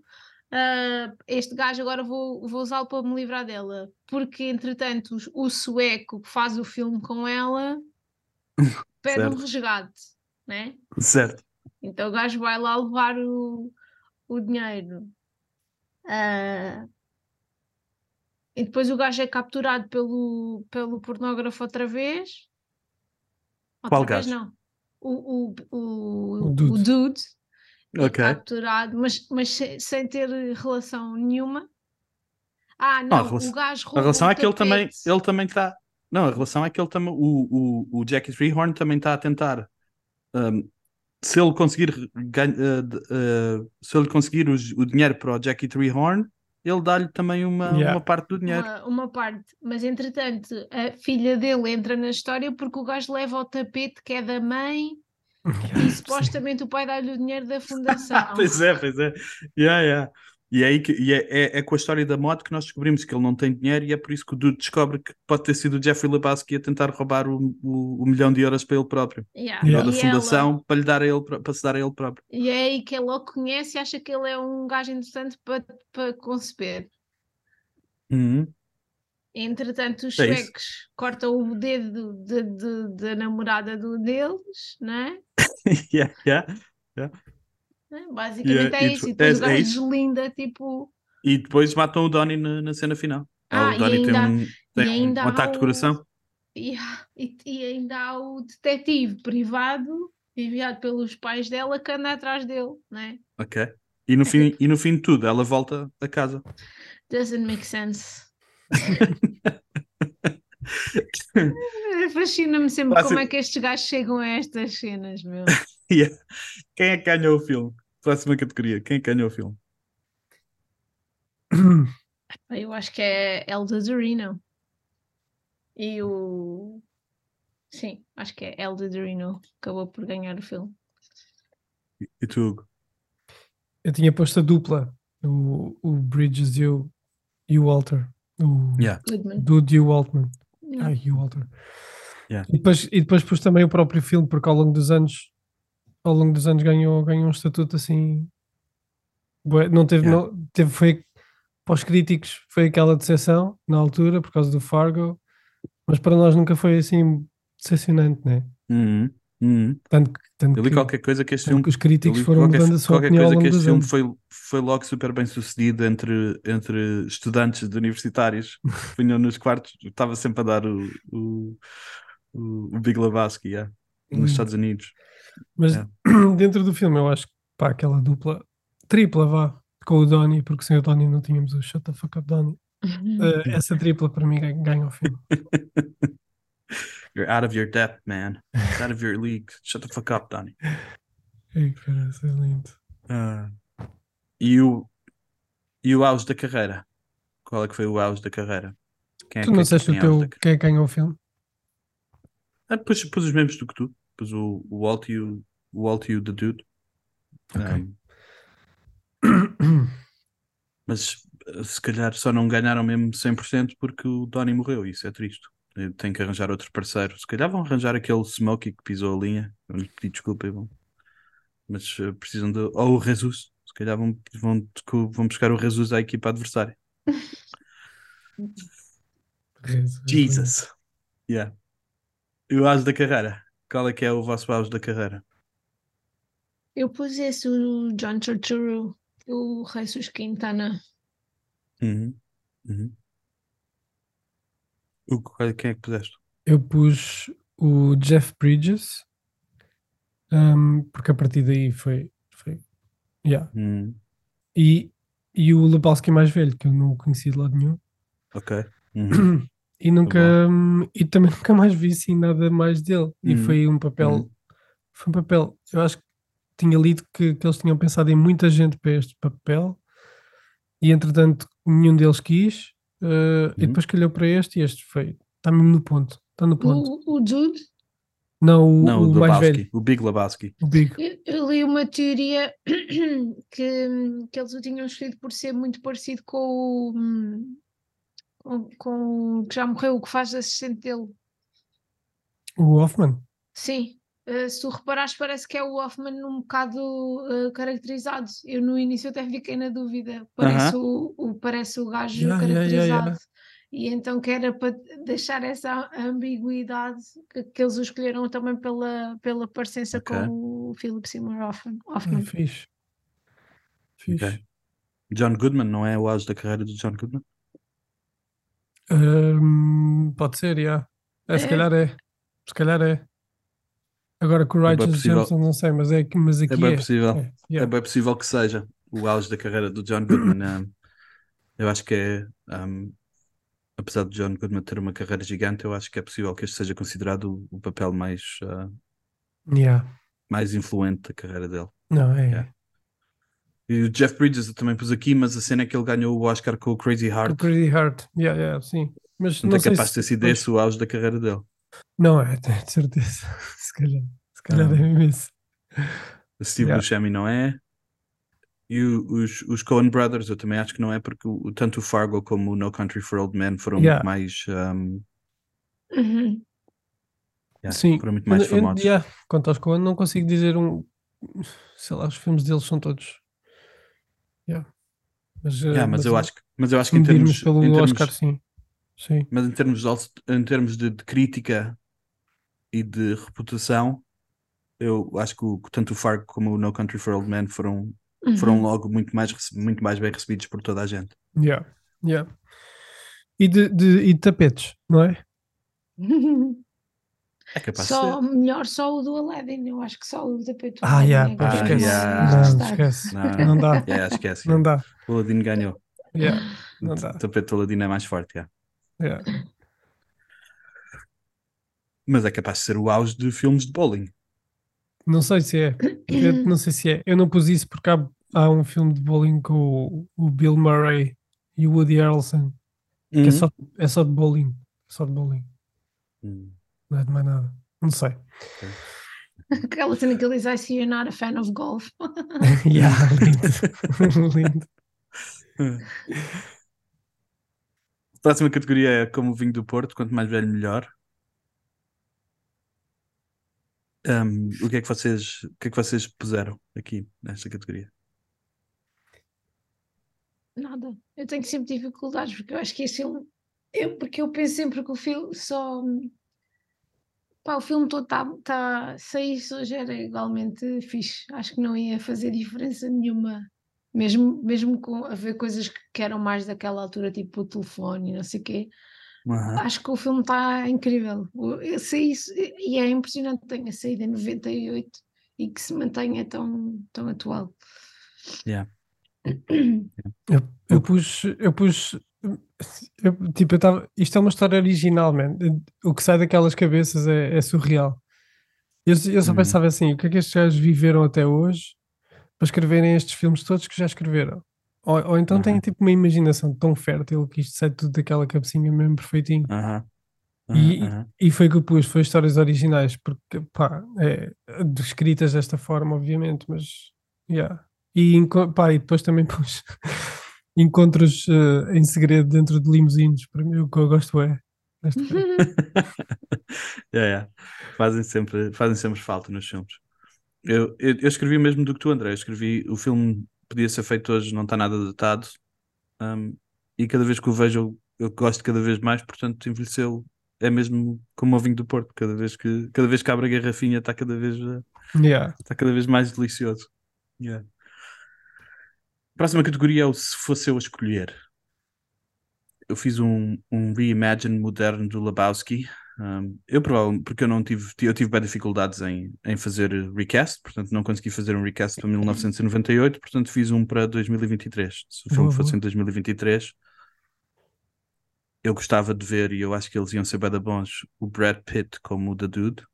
ah, este gajo agora vou, vou usá-lo para me livrar dela, porque entretanto o, o sueco que faz o filme com ela [laughs] pede um Certo. resgate, né? Certo. Então o gajo vai lá levar o, o dinheiro. Ah, e depois o gajo é capturado pelo, pelo pornógrafo outra vez. Outra Qual vez gajo? não. O, o, o, O o dude. dude é Ok. capturado, mas, mas se- sem ter relação nenhuma. Ah, Não, a não, relação- o gajo A relação o é que ele também, ele também está. Não, a relação é que ele também. O, o, o Jackie Treehorn também está a tentar. um, se ele conseguir uh, uh, se ele conseguir os- o dinheiro para o Jackie Treehorn, ele dá-lhe também uma, Yeah. uma parte do dinheiro. uma, uma parte, mas entretanto a filha dele entra na história porque o gajo leva o tapete que é da mãe [laughs] e supostamente o pai dá-lhe o dinheiro da fundação. [laughs] Pois é, pois é. Yeah, yeah. E, é, aí que, e é, é, é com a história da moto que nós descobrimos que ele não tem dinheiro e é por isso que o Dude descobre que pode ter sido o Jeffrey Lebowski a tentar roubar o, o, o milhão de euros para ele próprio. Yeah. Yeah. Ou da E fundação ela- para lhe dar a ele, para se dar a ele próprio. e é aí que ele logo conhece e acha que ele é um gajo interessante para, para conceber. Uhum. Entretanto, os É cortam o dedo de- de- da namorada do deles, não é? [laughs] yeah, yeah. Né? Basicamente Yeah, é e isso. E depois- depois o é- é deslinda, tipo. E depois matam o Donnie na, na cena final. Ah, o e Donnie tem, um, tem e um- ainda um ataque há de o- coração. E, e, e ainda há o detetive privado enviado pelos pais dela que anda atrás dele, né? Ok. E no, fim, e no fim de tudo, ela volta a casa. Doesn't make sense. [laughs] [laughs] Fascina-me sempre Passa- como é que estes gajos chegam a estas cenas, meu. [laughs] Yeah. Quem é que ganhou o filme? Próxima categoria. Quem é que ganhou o filme? [coughs] Eu acho que é Elda Dorino. E o. Sim, acho que é Elda Dorino. Acabou por ganhar o filme. E- E tu, Hugo? Eu tinha posto a dupla, o, o Bridges e o, e o Walter. O Yeah. Goodman. Dude e o Altman. Yeah. Ai, e o Walter. Yeah. E, depois, e depois pus também o próprio filme, porque ao longo dos anos, ao longo dos anos ganhou, ganhou um estatuto assim. bué- Não teve, Yeah. não, teve foi para os críticos foi aquela decepção na altura por causa do Fargo, mas para nós nunca foi assim decepcionante, né? Uhum. Uhum. Tanto, tanto, Eu li que, qualquer coisa que este filme que os críticos foram qualquer, mudando a sua qualquer coisa que este filme anos. foi, foi logo super bem sucedido entre, entre estudantes de universitários [laughs] que vinham nos quartos, estava sempre a dar o, o, o, o Big Lebowski yeah, nos Hum. Estados Unidos. Mas Yeah. [clears throat] dentro do filme, eu acho que pá, aquela dupla, tripla vá, com o Donnie, porque sem o Donnie não tínhamos o Shut the Fuck Up Donnie. Eh, essa tripla para mim ganha, o filme. [laughs] You're out of your depth, man. It's out of your league. Shut the fuck up, Donnie. [laughs] Ei, cara, isso é lindo. Ah. e, o, e o auge da carreira? Qual é que foi o auge da carreira? Quem é tu que- não disseste quem o é teu, quem é que ganhou o filme? Ah, pus, pus os mesmos do que tu. Pus o, o Walt e o, o Walt e o The Dude. Um, [coughs] mas eh, se calhar só não ganharam mesmo 100% porque o Donnie morreu. Isso é triste. Eh, Tem que arranjar outro parceiro. Se calhar vão arranjar aquele Smokey que pisou a linha. Vamos pedir desculpa e vão. Mas eh, precisam de. Ou o Jesus. Se calhar vão, vão, vão buscar o Jesus à equipa adversária. [laughs] Jesus. Yeah. E o auge da carreira? Qual é que é o vosso auge da carreira? Eu pus esse, o John Turturro, o Jesus Quintana. Uhum. Uhum. O, qual- quem é que puseste? Eu pus o Jeff Bridges, um, porque a partir daí foi. foi yeah. Hum, e, e o Lebowski mais velho, que eu não conheci de lado nenhum. ok. Uhum. [clears throat] E nunca hum, e também [laughs] nunca mais vi assim nada mais dele. E Uhum. foi um papel, Uhum. foi um papel, eu acho que tinha lido que, que eles tinham pensado em muita gente para este papel e entretanto nenhum deles quis eh, e Uhum. depois calhou para este e este foi, está mesmo no ponto, está no ponto. O, o Dude, Não, o, Não, o o mais velho, o Big Lebowski. o Big. eu, eu li uma teoria [clears throat] que, que eles o tinham escolhido por ser muito parecido com o, hum, com, que já morreu, o que faz assistente dele. O Hoffman. Sim. Uh, se tu reparares, parece que é o Hoffman um bocado uh, caracterizado. Eu no início até fiquei na dúvida. Parece, o, o, parece o gajo Yeah, caracterizado. yeah, yeah. E então que era para deixar essa ambiguidade que, que eles o escolheram também pela, pela parecença Ok. com o Philip Seymour Hoffman. Ah, Hoffman. fixe. Fixe. Ok. John Goodman, não é o auge da carreira de John Goodman? Pode ser, já. É, se É. calhar é. Se calhar é. Agora com o É Righteous possível. Johnson não sei, mas, é, que- mas aqui É bem é. possível. É, É yeah. bem possível que seja o auge da carreira do John Goodman. um, eu acho que é, um, apesar de John Goodman ter uma carreira gigante, eu acho que é possível que este seja considerado o, o papel mais, uh, Yeah. mais influente da carreira dele. Não, é. Yeah. E o Jeff Bridges eu também pus aqui, mas a cena é que ele ganhou o Oscar com o Crazy O Heart. Crazy Heart. Yeah, yeah, sim. Mas Não não é sei capaz de ter sido esse o auge da carreira dele. Não é, [laughs] de certeza. Se calhar. Se calhar Não. é mesmo esse. O Steve Yeah. Buscemi não é. E o- os, os Coen Brothers eu também acho que não é, porque o, tanto o Fargo como o No Country for Old Men foram Yeah. muito mais, um, Uhum. yeah, Sim. foram muito mais Eu- eu- famosos. yeah, Quanto aos Coen, não consigo dizer um. Sei lá, os filmes deles são todos. Mas, eh, Yeah, mas, eu acho que, mas eu acho que em termos, pelo em termos, Oscar, sim. Sim. mas em termos, de, em termos de, de crítica e de reputação, eu acho que o- tanto o Fargo como o No Country for Old Men foram, foram Uhum. logo muito mais, muito mais bem recebidos por toda a gente. Yeah. Yeah. E, de, de- e de tapetes, não é? [laughs] É capaz Só, de ser. melhor só o do Aladdin, eu acho que só o tapete do Ah, Aladdin yeah, é pá, Ah, esquece. yeah. Não, esquece. Não, Não dá. Yeah, esquece. Não dá. O Aladino ganhou. Yeah. O Não dá. tapete do Aladino é mais forte, yeah. Yeah. mas é capaz de ser o auge de filmes de bowling. Não sei se é. Eu [coughs] não sei se é. Eu não pus isso porque há, há um filme de bowling com o, o Bill Murray e o Woody Harrelson, que é, Uhum. só, é só de bowling. Só de bowling. Hum. Não é de mais nada. Não sei. [laughs] Aquela cena que ele diz, I see you're not a fan of golf. [laughs] yeah, lindo. [laughs] lindo. A próxima categoria é como o vinho do Porto, quanto mais velho, melhor. Um, o que é que vocês, o que é que vocês puseram aqui nesta categoria? Nada. Eu tenho sempre dificuldades, porque eu acho que esse filme. Eu, porque eu penso sempre que o filme só. Pá, o filme todo está. Tá, se isso hoje era igualmente fixe. Acho que não ia fazer diferença nenhuma. Mesmo, mesmo com haver coisas que, eram mais daquela altura, tipo o telefone e não sei o quê. Aham. Acho que o filme está incrível. Sei isso, e é impressionante que tenha saído em 98 e que se mantenha tão, tão atual. Yeah. [coughs] Eu, eu pus. Eu pus eu, tipo, eu tava, isto é uma história original, man. O que sai daquelas cabeças é, é surreal. Eu, eu só Uhum. pensava assim: o que é que estes gajos viveram até hoje para escreverem estes filmes todos que já escreveram? Ou, ou então têm Uhum. tipo uma imaginação tão fértil que isto sai tudo daquela cabecinha mesmo perfeitinho. Aham. E-. E foi que eu pus, foi histórias originais, porque pá, é, escritas desta forma, obviamente, mas yeah. E, pá, e depois também [laughs] pus encontros eh, em segredo dentro de limusines, para mim o que eu gosto é. [laughs] [laughs] yeah. Fazem sempre, fazem sempre falta nos filmes. Eu, eu, eu escrevi mesmo do que tu, André. Eu escrevi o filme podia ser feito hoje, não está nada datado. Um, e cada vez que o vejo, eu, eu gosto cada vez mais, portanto, envelheceu. É mesmo como o vinho do Porto. Cada vez que, cada vez que abre a garrafinha, está cada vez, eh, Yeah. está cada vez mais delicioso. Yeah. Próxima categoria é o Se Fosse Eu a Escolher. Eu fiz um, um reimagine moderno do Lebowski. Um, eu provavelmente, porque eu não tive, eu tive bem dificuldades em, em fazer recast, portanto não consegui fazer um recast para 1998, portanto fiz um para 2023. Se o filme Boa, fosse em 2023, eu gostava de ver, e eu acho que eles iam ser bem da bons, o Brad Pitt como o The Dude.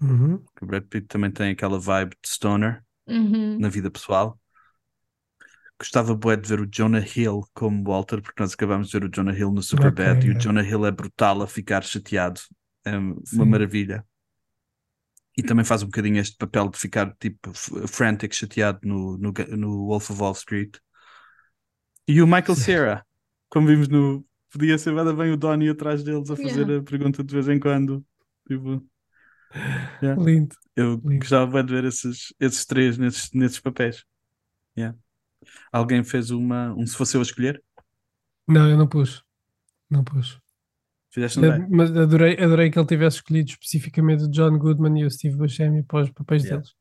Uhum. O Brad Pitt também tem aquela vibe de stoner Uhum. na vida pessoal. Gostava bué de ver o Jonah Hill como Walter, porque nós acabámos de ver o Jonah Hill no Superbad Ok, e o é. Jonah Hill é brutal a ficar chateado. É uma Sim. maravilha. E também faz um bocadinho este papel de ficar tipo frantic, chateado no, no, no Wolf of Wall Street. E o Michael Cera, como vimos no. Podia ser nada bem o Donnie atrás deles a fazer Yeah. a pergunta de vez em quando. Tipo, Yeah. Lindo. Eu Lindo. gostava bué de ver esses, esses três nesses, nesses papéis. Yeah. Alguém fez uma, um se fosse eu a escolher? Não, eu não pus. Não pus. Fizeste André? Mas adorei, adorei que ele tivesse escolhido especificamente o John Goodman e o Steve Buscemi para os papéis Yeah. deles.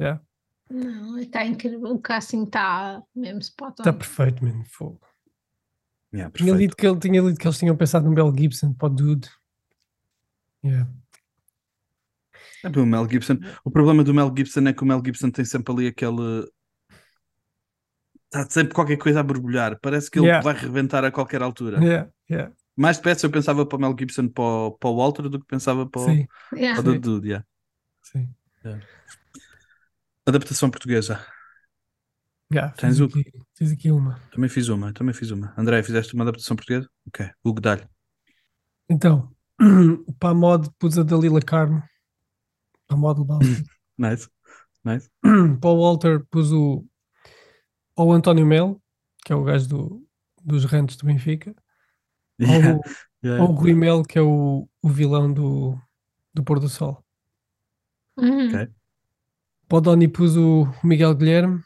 Yeah. Não, está incrível. O casting está mesmo spot on. Está perfeito, mano. Fogo. Yeah, Tinha lido, que ele, tinha lido que eles tinham pensado no Mel Gibson para o Dude. Yeah. É o Mel Gibson. O problema do Mel Gibson é que o Mel Gibson tem sempre ali aquele. Está sempre qualquer coisa a borbulhar. Parece que ele Yeah. vai reventar a qualquer altura. Yeah, yeah. Mais depressa eu pensava para o Mel Gibson para o, para o Walter do que pensava para o, Sim, Yeah. para o Sim. Dude. yeah. sim. Adaptação portuguesa. Yeah, Tens fiz, o- aqui, fiz aqui uma. Também fiz uma, também fiz uma. André, fizeste uma adaptação portuguesa? Ok. Hugo Dalho. Então, [clears throat] para a mod pus a Dalila Carmo. Para a mod. [clears throat] Nice. Nice. [clears throat] para o Walter pus o, ou o António Melo, que é o gajo do, dos rentes do Benfica. [laughs] Yeah, Ou, yeah. ou o Rui Melo, que é o, o vilão do, do Pôr do Sol. Uhum. Ok. Para o Doni pus o Miguel Guilherme.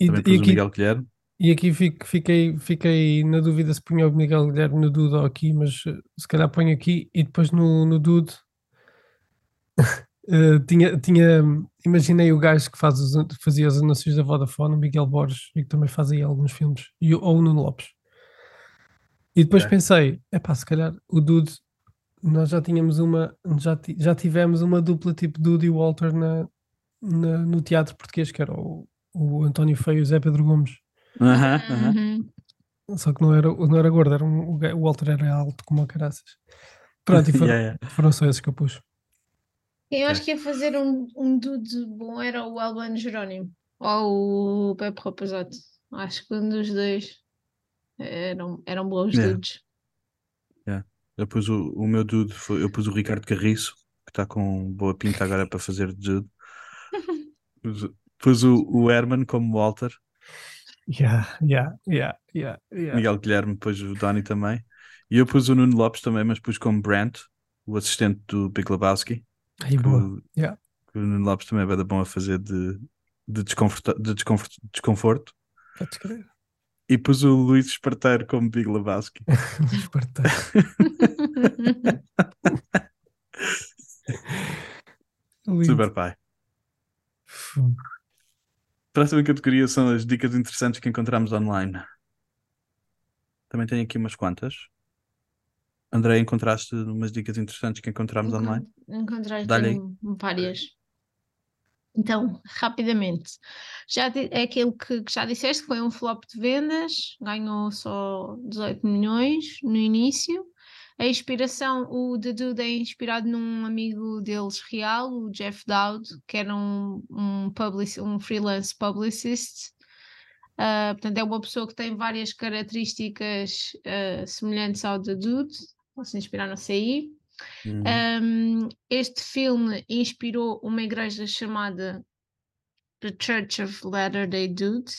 E, Também e pus o aqui, Miguel Guilherme. e aqui fico- fiquei, fiquei na dúvida se punha o Miguel Guilherme no Dude ou aqui, mas eh, se calhar ponho aqui e depois no, no Dude. [laughs] eh, tinha, tinha, imaginei o gajo que faz os fazia os anúncios da Vodafone, o Miguel Borges, e que também faz aí alguns filmes, e, ou o Nuno Lopes. E depois Ok. pensei, é pá, se calhar o Dude, nós já tínhamos uma, já, já tivemos uma dupla tipo Dude e Walter na, na- no teatro português, que era o, o António Feio e o Zé Pedro Gomes. Aham. Uhum. Só que não era, não era gordo, era um, o Walter era alto como o caraças. Pronto, e [laughs] foram, Yeah, yeah. foram só esses que eu pus. Eu acho que ia fazer um, um dude bom era o Albano Jerónimo ou o Pepe Rapazote. Acho que um dos dois eram, eram bons Yeah. dudes. Eu pus o, o meu dude, foi- eu pus o Ricardo Carriço, que está com boa pinta agora para fazer de dude. [laughs] Pus, pus o, o Herman como Walter, Yeah, yeah, yeah, yeah, yeah. Miguel Guilherme, depois o Donny também. E eu pus o Nuno Lopes também, mas pus como Brent, o assistente do Big Lebowski. Aí, que boa. o- Yeah. que o Nuno Lopes também é bem bom a fazer de, de, desconforto, de desconforto, desconforto. Podes crer. E pus o Luís Esparteiro como Big Lebowski. [laughs] Espartano. [laughs] Lindo. Super pai. Próxima categoria são as dicas interessantes que encontramos online. Também tenho aqui umas quantas. André, encontraste umas dicas interessantes que encontramos online? Encontraste várias. Então, rapidamente, já é aquilo que, que já disseste, que foi um flop de vendas, ganhou só 18 milhões no início. A inspiração, o The Dude é inspirado num amigo deles real, o Jeff Dowd, que era um, um, publici- um freelance publicist. Ah, portanto, é uma pessoa que tem várias características ah, semelhantes ao The Dude, se inspiraram-se aí. Uhum. Um, este filme inspirou uma igreja chamada The Church of Latter-day Dude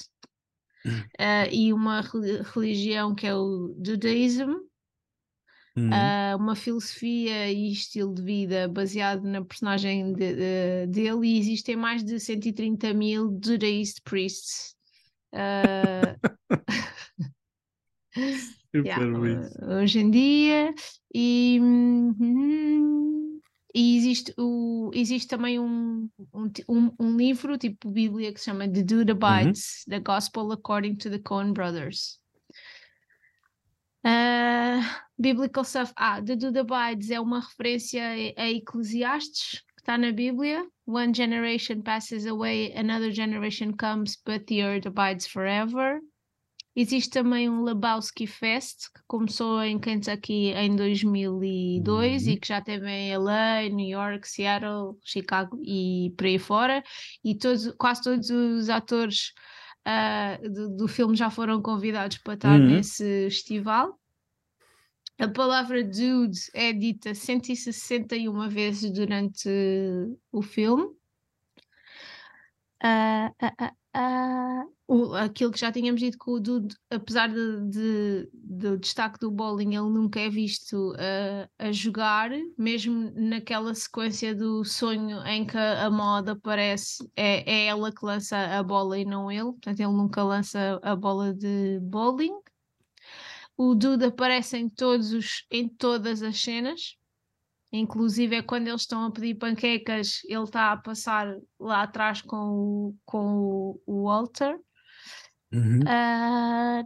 uh, e uma reli- religião que é o Judaism, Uhum. uh, uma filosofia e estilo de vida baseado na personagem de- de- dele e existem mais de 130 mil Judaist priests. Uh, [laughs] [laughs] Yeah, isso. hoje em dia e, hum, e existe, o, existe também um, um, um, livro tipo Bíblia que se chama The Dude Abides, The Gospel According to the Coen Brothers. Ah, biblical stuff. Ah, The Dude Abides é uma referência a, a Eclesiastes que está na Bíblia. One generation passes away, another generation comes, but the earth abides forever. Existe também um Lebowski Fest, que começou em Kentucky em 2002 e que já teve em LA, New York, Seattle, Chicago e por aí fora. E todos, quase todos os atores ah, do, do filme já foram convidados para estar Uhum. nesse festival. A palavra dude é dita 161 vezes durante o filme. Ah, Ah, o- aquilo que já tínhamos dito que o Dude, apesar de, de- do destaque do bowling, ele nunca é visto ah, a jogar, mesmo naquela sequência do sonho em que a moda aparece, é, é ela que lança a bola e não ele, portanto, ele nunca lança a bola de bowling. O Dude aparece em, todos os, em todas as cenas. Inclusive é quando eles estão a pedir panquecas, ele está a passar lá atrás com o, com o, o Walter. Uhum. Ah,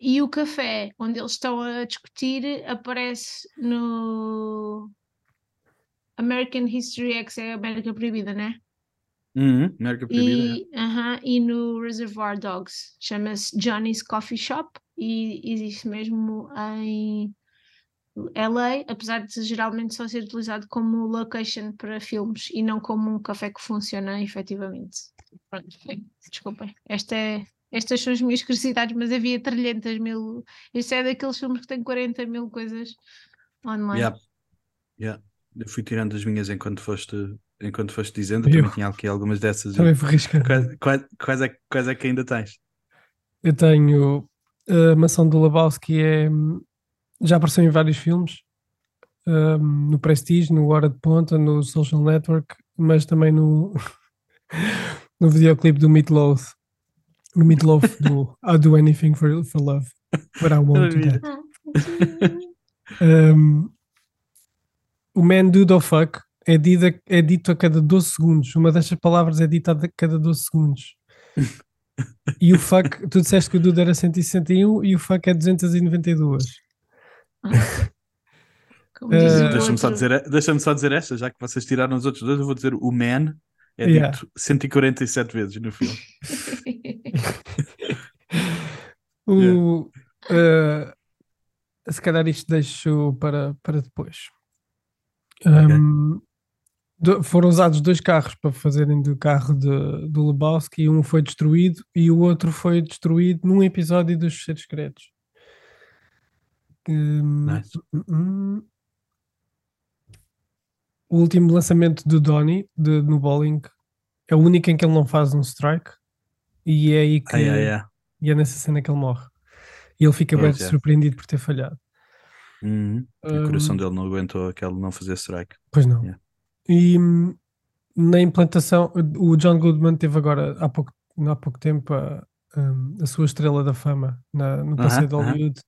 e o café, onde eles estão a discutir, aparece no American History X, é América Proibida, né? Uhum. América Proibida. é. E, aham, e no Reservoir Dogs, chama-se Johnny's Coffee Shop e existe mesmo em LA, apesar de geralmente só ser utilizado como location para filmes e não como um café que funciona efetivamente. Pronto, bem, desculpem. Esta é, estas são as minhas curiosidades, mas havia 300 mil. Este é daqueles filmes que tem 40 mil coisas online. Yeah. Yeah. Eu fui tirando as minhas enquanto foste, enquanto foste dizendo, Eu. também tinha aqui algumas dessas. Também fui riscando. Quais, quais, quais, é, quais é que ainda tens? Eu tenho a mansão do Lebowski é já apareceu em vários filmes um, no Prestige, no Hora de Ponta, no Social Network, mas também no [laughs] no videoclipe do Meatloaf no Meatloaf [laughs] do I'll do anything for, for love but I won't do that. Um, o man dude or fuck é dito, é dito a cada 12 segundos. Uma destas palavras é dita a cada 12 segundos. E o fuck, tu disseste que o dude era 161 e o fuck é 292 Como diz o Eh, Deixa-me só, dizer, deixa só dizer esta, já que vocês tiraram os outros dois, eu vou dizer o man é Yeah. dito 147 vezes no filme. [laughs] O, eh, se calhar isto deixo para, para depois. Um, do- foram usados dois carros para fazerem do carro de, do Lebowski. Um foi destruído e o outro foi destruído num episódio dos Fecheiros Secretos. Um, Nice. hum, o último lançamento do Donnie de- no bowling é o único em que ele não faz um strike. E é aí que Ah, e é nessa cena que ele morre. E ele fica bem é. surpreendido por ter falhado. Uhum. E o coração dele não aguentou aquele não fazer strike. Pois não. Yeah. E hum, na implantação, o John Goodman teve agora há pouco, há pouco tempo a, hum, a sua estrela da fama na- no passeio de Aham, aham. Hollywood.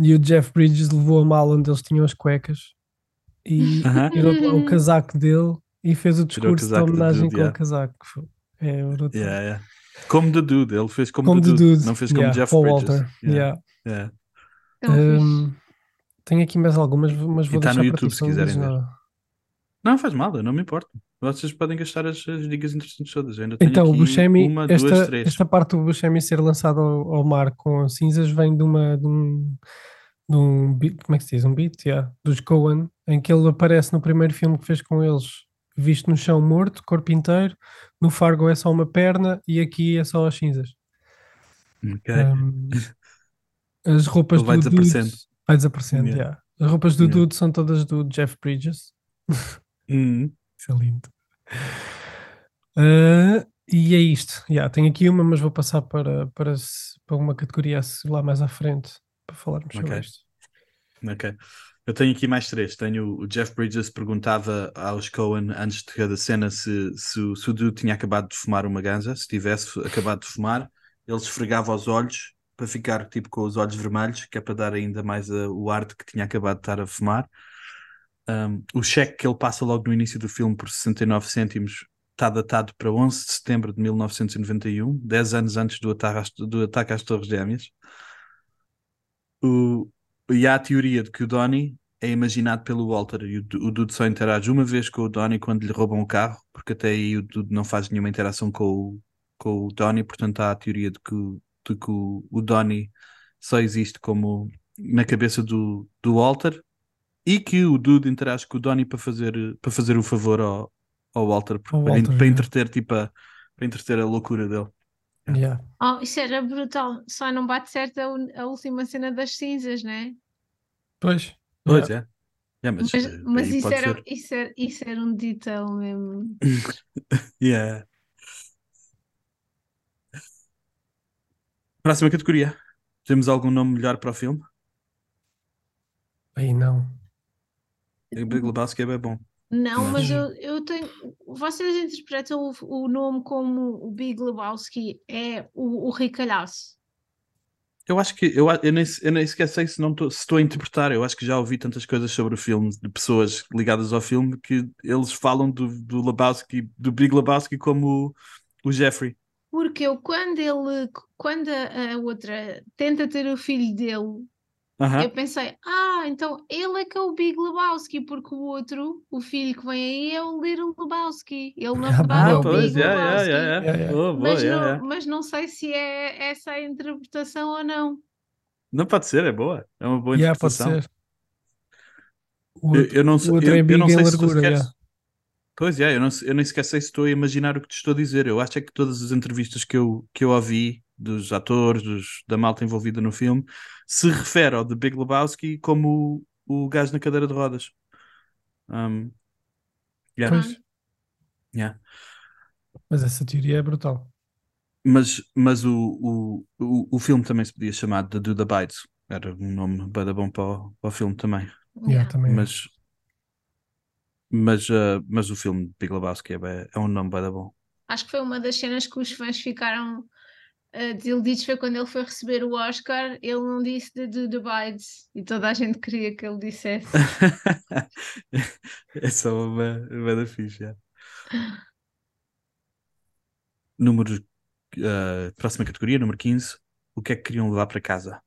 E o Jeff Bridges levou a mala onde eles tinham as cuecas e tirou o casaco dele e fez o o discurso de homenagem com o yeah. casaco. É. Yeah, yeah. Como The Dude, ele fez como, Como The de Dude, dude, não fez como yeah, Jeff Paul Bridges. Walter. Yeah. Hum, tenho aqui mais algumas, mas vou tá deixar no para ti, YouTube se não quiserem ver. nada. Não faz mal, eu não me importo. Vocês podem gastar as, as dicas interessantes todas. Eu ainda tenho Então, o Buscemi, uma, esta, duas, três. esta parte do Buscemi ser lançado ao, ao mar com cinzas vem de uma de um, de um beat, como é que se diz? Um beat, yeah, dos Coen, em que ele aparece no primeiro filme que fez com eles, visto no chão morto, corpo inteiro. No Fargo é só uma perna e aqui é só as cinzas. Ok. Um, as roupas vai do Dude desaparecendo. vai desaparecendo, Yeah. yeah. As roupas do Yeah. Dude são todas do Jeff Bridges. Uhum. Isso é lindo. Ah, e é isto. Yeah, tenho aqui uma, mas vou passar para, para, para uma categoria lá mais à frente para falarmos sobre Ok. isto. Ok. Eu tenho aqui mais três. Tenho o Jeff Bridges perguntava aos Cohen antes de cada cena se, se, se o Dude tinha acabado de fumar uma ganza. Se tivesse acabado de fumar, ele esfregava os olhos para ficar tipo com os olhos vermelhos, que é para dar ainda mais a- o ar de que tinha acabado de estar a fumar. Um, o cheque que ele passa logo no início do filme por 69 cêntimos está datado para 11 de setembro de 1991, 10 anos antes do ataque às, do ataque às Torres Gêmeas. O, e há a teoria de que o Donnie é imaginado pelo Walter e o, o Dude só interage uma vez com o Donnie quando lhe roubam o carro, porque até aí o Dude não faz nenhuma interação com o, com o Donnie, portanto há a teoria de que, o- de que o, o Donnie só existe como na cabeça do, do Walter e que o Dude interage com o Donnie para fazer, para fazer o favor ao, ao Walter, Ao para, Walter, para yeah. entreter tipo a, para entreter a loucura dele. Yeah. Oh, isso era brutal. Só não bate certo a, a última cena das cinzas, né? Pois. Pois é. Yeah, mas, mas, eh, mas isso, era, isso, era, isso, era, um detail mesmo. [laughs] yeah. Próxima categoria. Temos algum nome melhor para o filme? Aí não. O Big Lebowski é bem bom. Não, Mas- eu, eu tenho. Vocês interpretam o, o nome como o Big Lebowski é o, o ricalhaço. Eu acho que eu, eu, nem, eu nem sequer sei se não tô- se estou a interpretar. Eu acho que já ouvi tantas coisas sobre o filme de pessoas ligadas ao filme que eles falam do, do Lebowski, do Big Lebowski como o, o Jeffrey. Porque eu, quando ele, quando a, a outra tenta ter o filho dele, Aham. eu pensei, ah, então ele é que é o Big Lebowski, porque o outro, o filho que vem aí, é o Little Lebowski. Ele, na [laughs] Ah, verdade, é boa, o pois, Big yeah, yeah, Lebowski. yeah, yeah. Yeah, yeah. Boa, boa, Mas, yeah, não, yeah. mas não sei se é essa a interpretação ou não. Não pode ser, é boa. É uma boa Yeah, pode interpretação. ser. O Eu, outro, eu não, outro eu, é eu não sei se largura. yeah. Pois é, eu, não, eu nem sequer sei se estou a imaginar o que te estou a dizer. Eu acho é que todas as entrevistas que eu, que eu ouvi dos atores, dos, da malta envolvida no filme, se refere ao The Big Lebowski como o, o gajo na cadeira de rodas. Um, yeah, Pois, yeah. mas essa teoria é brutal. Mas, mas o, o, o, o filme também se podia chamar The Dude Abides. Era um nome bem bom para o, para o filme também. Yeah, também é. Mas, mas, uh, mas o filme Big Lebowski é, é um nome bem bom. Acho que foi uma das cenas que os fãs ficaram uh, desiludidos foi quando ele foi receber o Oscar, ele não disse The Dude Abides e toda a gente queria que ele dissesse. [laughs] é só uma, uma da ficha. Número, uh, próxima categoria, número 15. O que é que queriam levar para casa?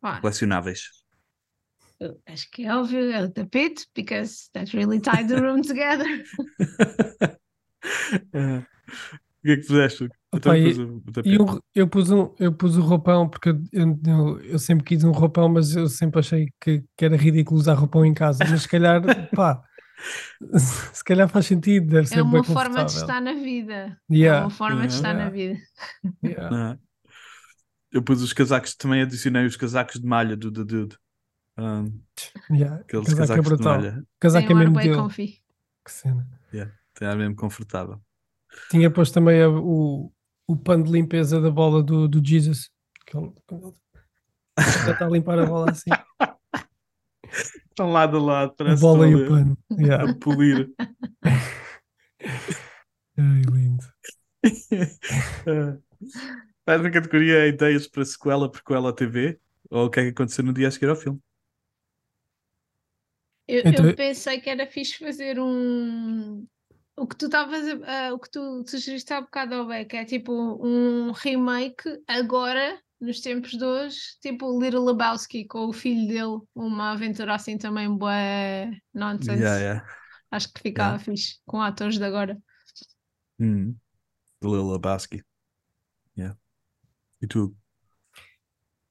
Pá, Colecionáveis. acho que é óbvio, é o tapete, because that really tied the room together. Uh, [laughs] [laughs] o que é que fizeste? Eu Opa, também e- pus o, o tapete. eu, eu, pus um, eu pus o roupão porque eu, eu, eu sempre quis um roupão, mas eu sempre achei que, que era ridículo usar roupão em casa. Mas se calhar, [laughs] pá, se calhar faz sentido, deve ser É bem uma forma de estar na vida. É Yeah, uma forma de estar na Yeah. vida. yeah. Ah. Eu pus os casacos, também adicionei os casacos de malha do The Dude. Um, Yeah, aqueles casaco é casacos de brutal. malha. Casaco Tem é um ar mesmo bem. Que cena. Tem ar mesmo confortável. Tinha posto também a- o, o pano de limpeza da bola do, do Jesus. Que ele, já está a limpar a bola assim. [laughs] Estão lado a lado, A parece bola e o pano. Yeah. a, a polir. [laughs] Ai, lindo. [laughs] Faz na categoria ideias para sequela, prequela TV ou o que é que aconteceu no dia a seguir ao filme. Eu, Então- eu pensei que era fixe fazer um. O que tu estavas a- o que tu sugeriste há bocado ao Beck é tipo um remake agora, nos tempos de hoje, tipo Little Lebowski com o filho dele, uma aventura assim também boa nonsense. Yeah, yeah. Acho que ficava Yeah. fixe com atores de agora. Hum. The Lil Lebowski. Yeah. E tu?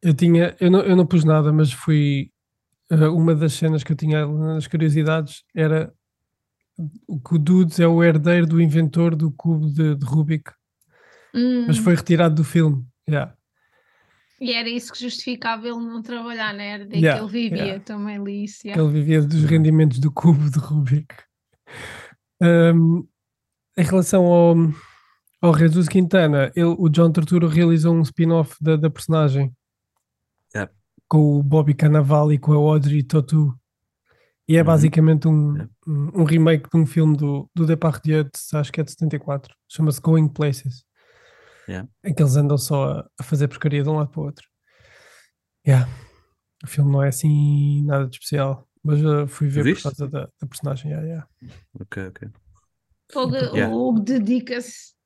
Eu tinha, eu não, eu não pus nada, mas fui. eh, uma das cenas que eu tinha nas curiosidades era o que o Dudes é o herdeiro do inventor do cubo de, de Rubik, mas Hum, foi retirado do filme. Yeah. E era isso que justificava ele não trabalhar, né? Era daí Yeah, que ele vivia, yeah. também li isso. yeah. ele vivia dos rendimentos do cubo de Rubik. Um, em relação ao, ao Jesus Quintana, ele, o John Tortura realizou um spin-off da, da personagem com o Bobby Cannavale e com a Audrey Tautou. E é Uhum. basicamente um, Yep. um, um remake de um filme do, do Depardieu, de, acho que é de 74, chama-se Going Places, Yeah. em que eles andam só a, a fazer porcaria de um lado para o outro. Yeah. O filme não é assim nada de especial, mas uh, fui ver Viste? por causa da, da personagem. Yeah, yeah. Ok, ok. Fogo, Yeah. O Hugo dedica-se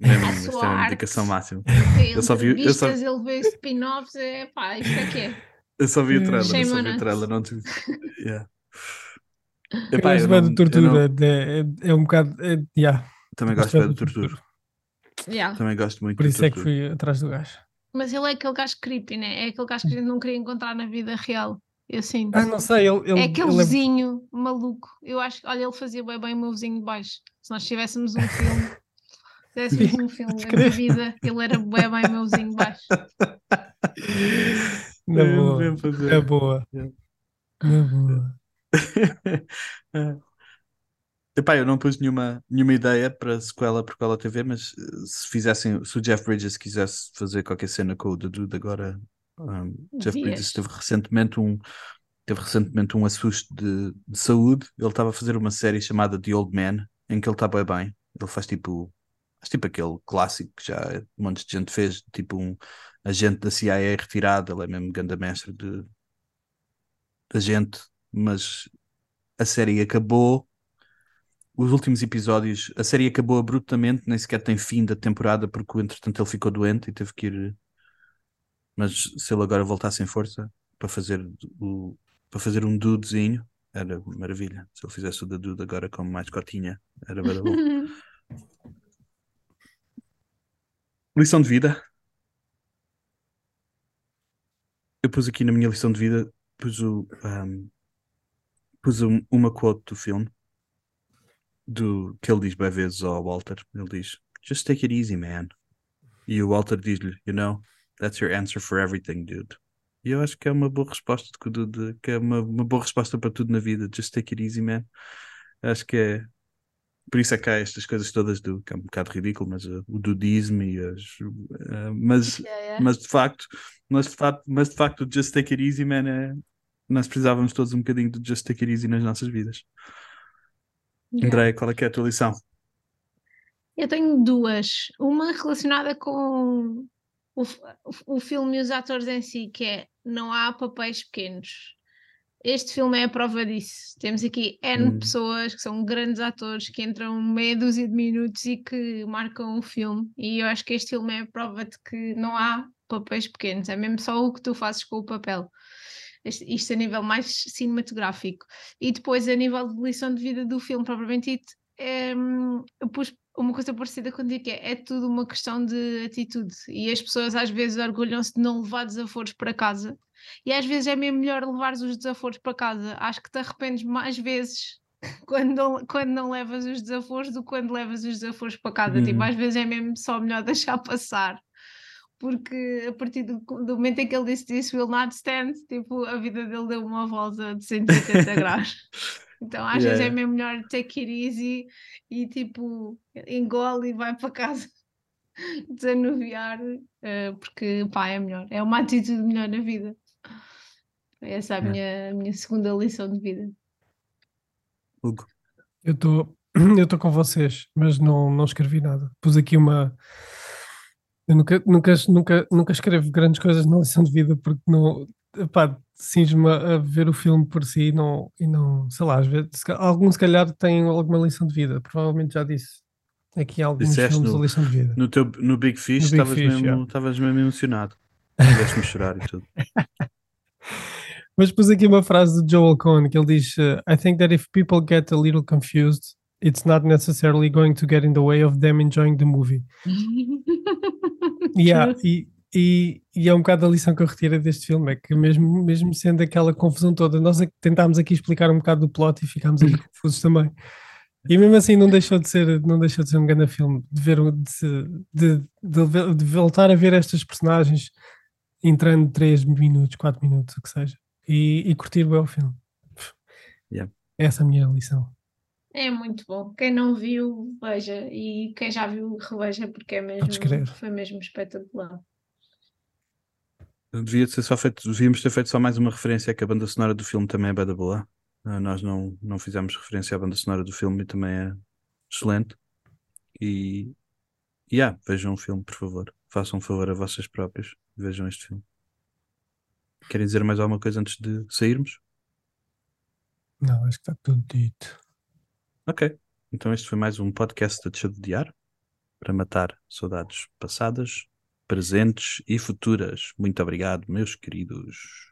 Mesmo, A isto sua é uma dedicação máxima. a Eu só vi- eu só- ele vê spin-offs, é pá, isto é que é. Eu só vi o Eh, trailer, eu só vi o trailer, não tive. Yeah. Eu Epá, gosto eu bem não- de eu tortura, não- é, é, é um bocado. É, yeah, Também gosto gosto bem bem de do tortura. Yeah. Também gosto muito Por de isso é que fui atrás do gajo. Mas ele é aquele gajo creepy, né? É aquele gajo que a gente não queria encontrar na vida real. Eu sinto. Ah, não sei, ele, ele, é aquele ele vizinho maluco. Eu acho que, olha, ele fazia bem bem o meu vizinho de baixo. Se nós tivéssemos um filme, [laughs] tivéssemos um filme da minha vida, ele era bem bem o meu vizinho de baixo. Na boa, na boa, na boa. [laughs] Epá, eu não pus nenhuma, nenhuma ideia para sequela por Quela TV, mas eh, se fizessem, se o Jeff Bridges quisesse fazer qualquer cena com o Dude agora, um, Jeff Devias. Bridges teve recentemente um teve recentemente um assusto de, de saúde. Ele estava a fazer uma série chamada The Old Man, em que ele está bem bem. Ele faz tipo, faz tipo aquele clássico que já um monte de gente fez, tipo um agente da CIA retirado, ele é mesmo grande mestre de agente, mas a série acabou. Os últimos episódios, a série acabou abruptamente, nem sequer tem fim da temporada, porque entretanto ele ficou doente e teve que ir. Mas se ele agora voltasse em força para fazer o para fazer um dudezinho, era maravilha. Se ele fizesse o da dude agora como mais cotinha, era bom. [laughs] lição de vida. Eu pus aqui na minha lição de vida, pus, o, um, pus um- uma quote do filme do, que ele diz bem vezes ao Walter. Ele diz: Just take it easy, man. E o Walter diz-lhe: You know, that's your answer for everything, dude. E eu acho que é uma boa resposta, de, de- que é uma, uma boa resposta para tudo na vida. Just take it easy, man. Acho que é. Por isso é que há estas coisas todas do que é um bocado ridículo, mas uh, o dudismo e as. uh, mas, Yeah, yeah. mas de facto, mas de facto, mas de facto, Just Take It Easy, man, é, nós precisávamos todos um bocadinho do Just Take It Easy nas nossas vidas. Yeah. André, qual é que é a tua lição? Eu tenho duas. Uma relacionada com o, o filme e os atores em si, que é não há papéis pequenos. Este filme é a prova disso. Temos aqui N Hum. pessoas que são grandes atores que entram meia dúzia de minutos e que marcam o filme. E eu acho que este filme é a prova de que não há papéis pequenos, é mesmo só o que tu fazes com o papel. Isto, a nível mais cinematográfico. E depois, a nível de lição de vida do filme, propriamente dito, é, eu pus uma coisa parecida contigo, que é, é tudo uma questão de atitude. E as pessoas às vezes orgulham-se de não levar desaforos para casa. E às vezes é mesmo melhor levar os desaforos para casa. Acho que te arrependes mais vezes [laughs] quando não, quando não levas os desaforos do que quando levas os desaforos para casa. Tipo, Uhum. às vezes é mesmo só melhor [laughs] deixar passar. Porque a partir do, do momento em que ele disse this will not stand, tipo, a vida dele deu uma volta de 180 [laughs] graus. Então às vezes é Yeah. mesmo melhor take it easy e tipo engole e vai para casa [laughs] desanuviar, eh, porque pá, é melhor, é uma atitude melhor na vida. Essa é a Yeah. minha, a minha segunda lição de vida. Hugo. Eu estou [clears throat] eu estou com vocês, mas não, não escrevi nada. Pus aqui uma. Eu nunca, nunca, nunca, nunca escrevo grandes coisas na lição de vida porque não. Pá, cinjo-me a ver o filme por si e não, e não sei lá, às vezes, se algum se calhar tem alguma lição de vida, provavelmente já disse aqui alguns Disseste filmes no- a lição de vida. No, teu, no Big Fish estavas mesmo, mesmo emocionado. [laughs] Fizeste-me chorar e tudo. Mas pus aqui uma frase de Joel Cohen que ele diz: uh, I think that if people get a little confused, it's not necessarily going to get in the way of them enjoying the movie. [laughs] Yeah, e, e, e é um bocado a lição que eu retiro deste filme: é que mesmo, mesmo sendo aquela confusão toda, nós é tentámos aqui explicar um bocado do plot e ficámos aqui [laughs] confusos também. E mesmo assim não deixou de ser, não deixou de ser um grande filme de ver de, de, de voltar a ver estas personagens entrando 3 minutos, 4 minutos, o que seja, e, e curtir bem o filme. Yeah. Essa é a minha lição. É muito bom. Quem não viu, veja. E quem já viu, reveja, porque é mesmo, foi mesmo espetacular. Devia ser só feito, devíamos ter feito só mais uma referência que a banda sonora do filme também é boa. Ah, nós não, não fizemos referência à banda sonora do filme e também é excelente. E yeah, vejam o filme, por favor. Façam um favor a vocês próprios. Vejam este filme. Querem dizer mais alguma coisa antes de sairmos? Não, acho que está tudo dito. Ok. Então este foi mais um podcast da Deixa de Diar para matar saudades passadas, presentes e futuras. Muito obrigado, meus queridos.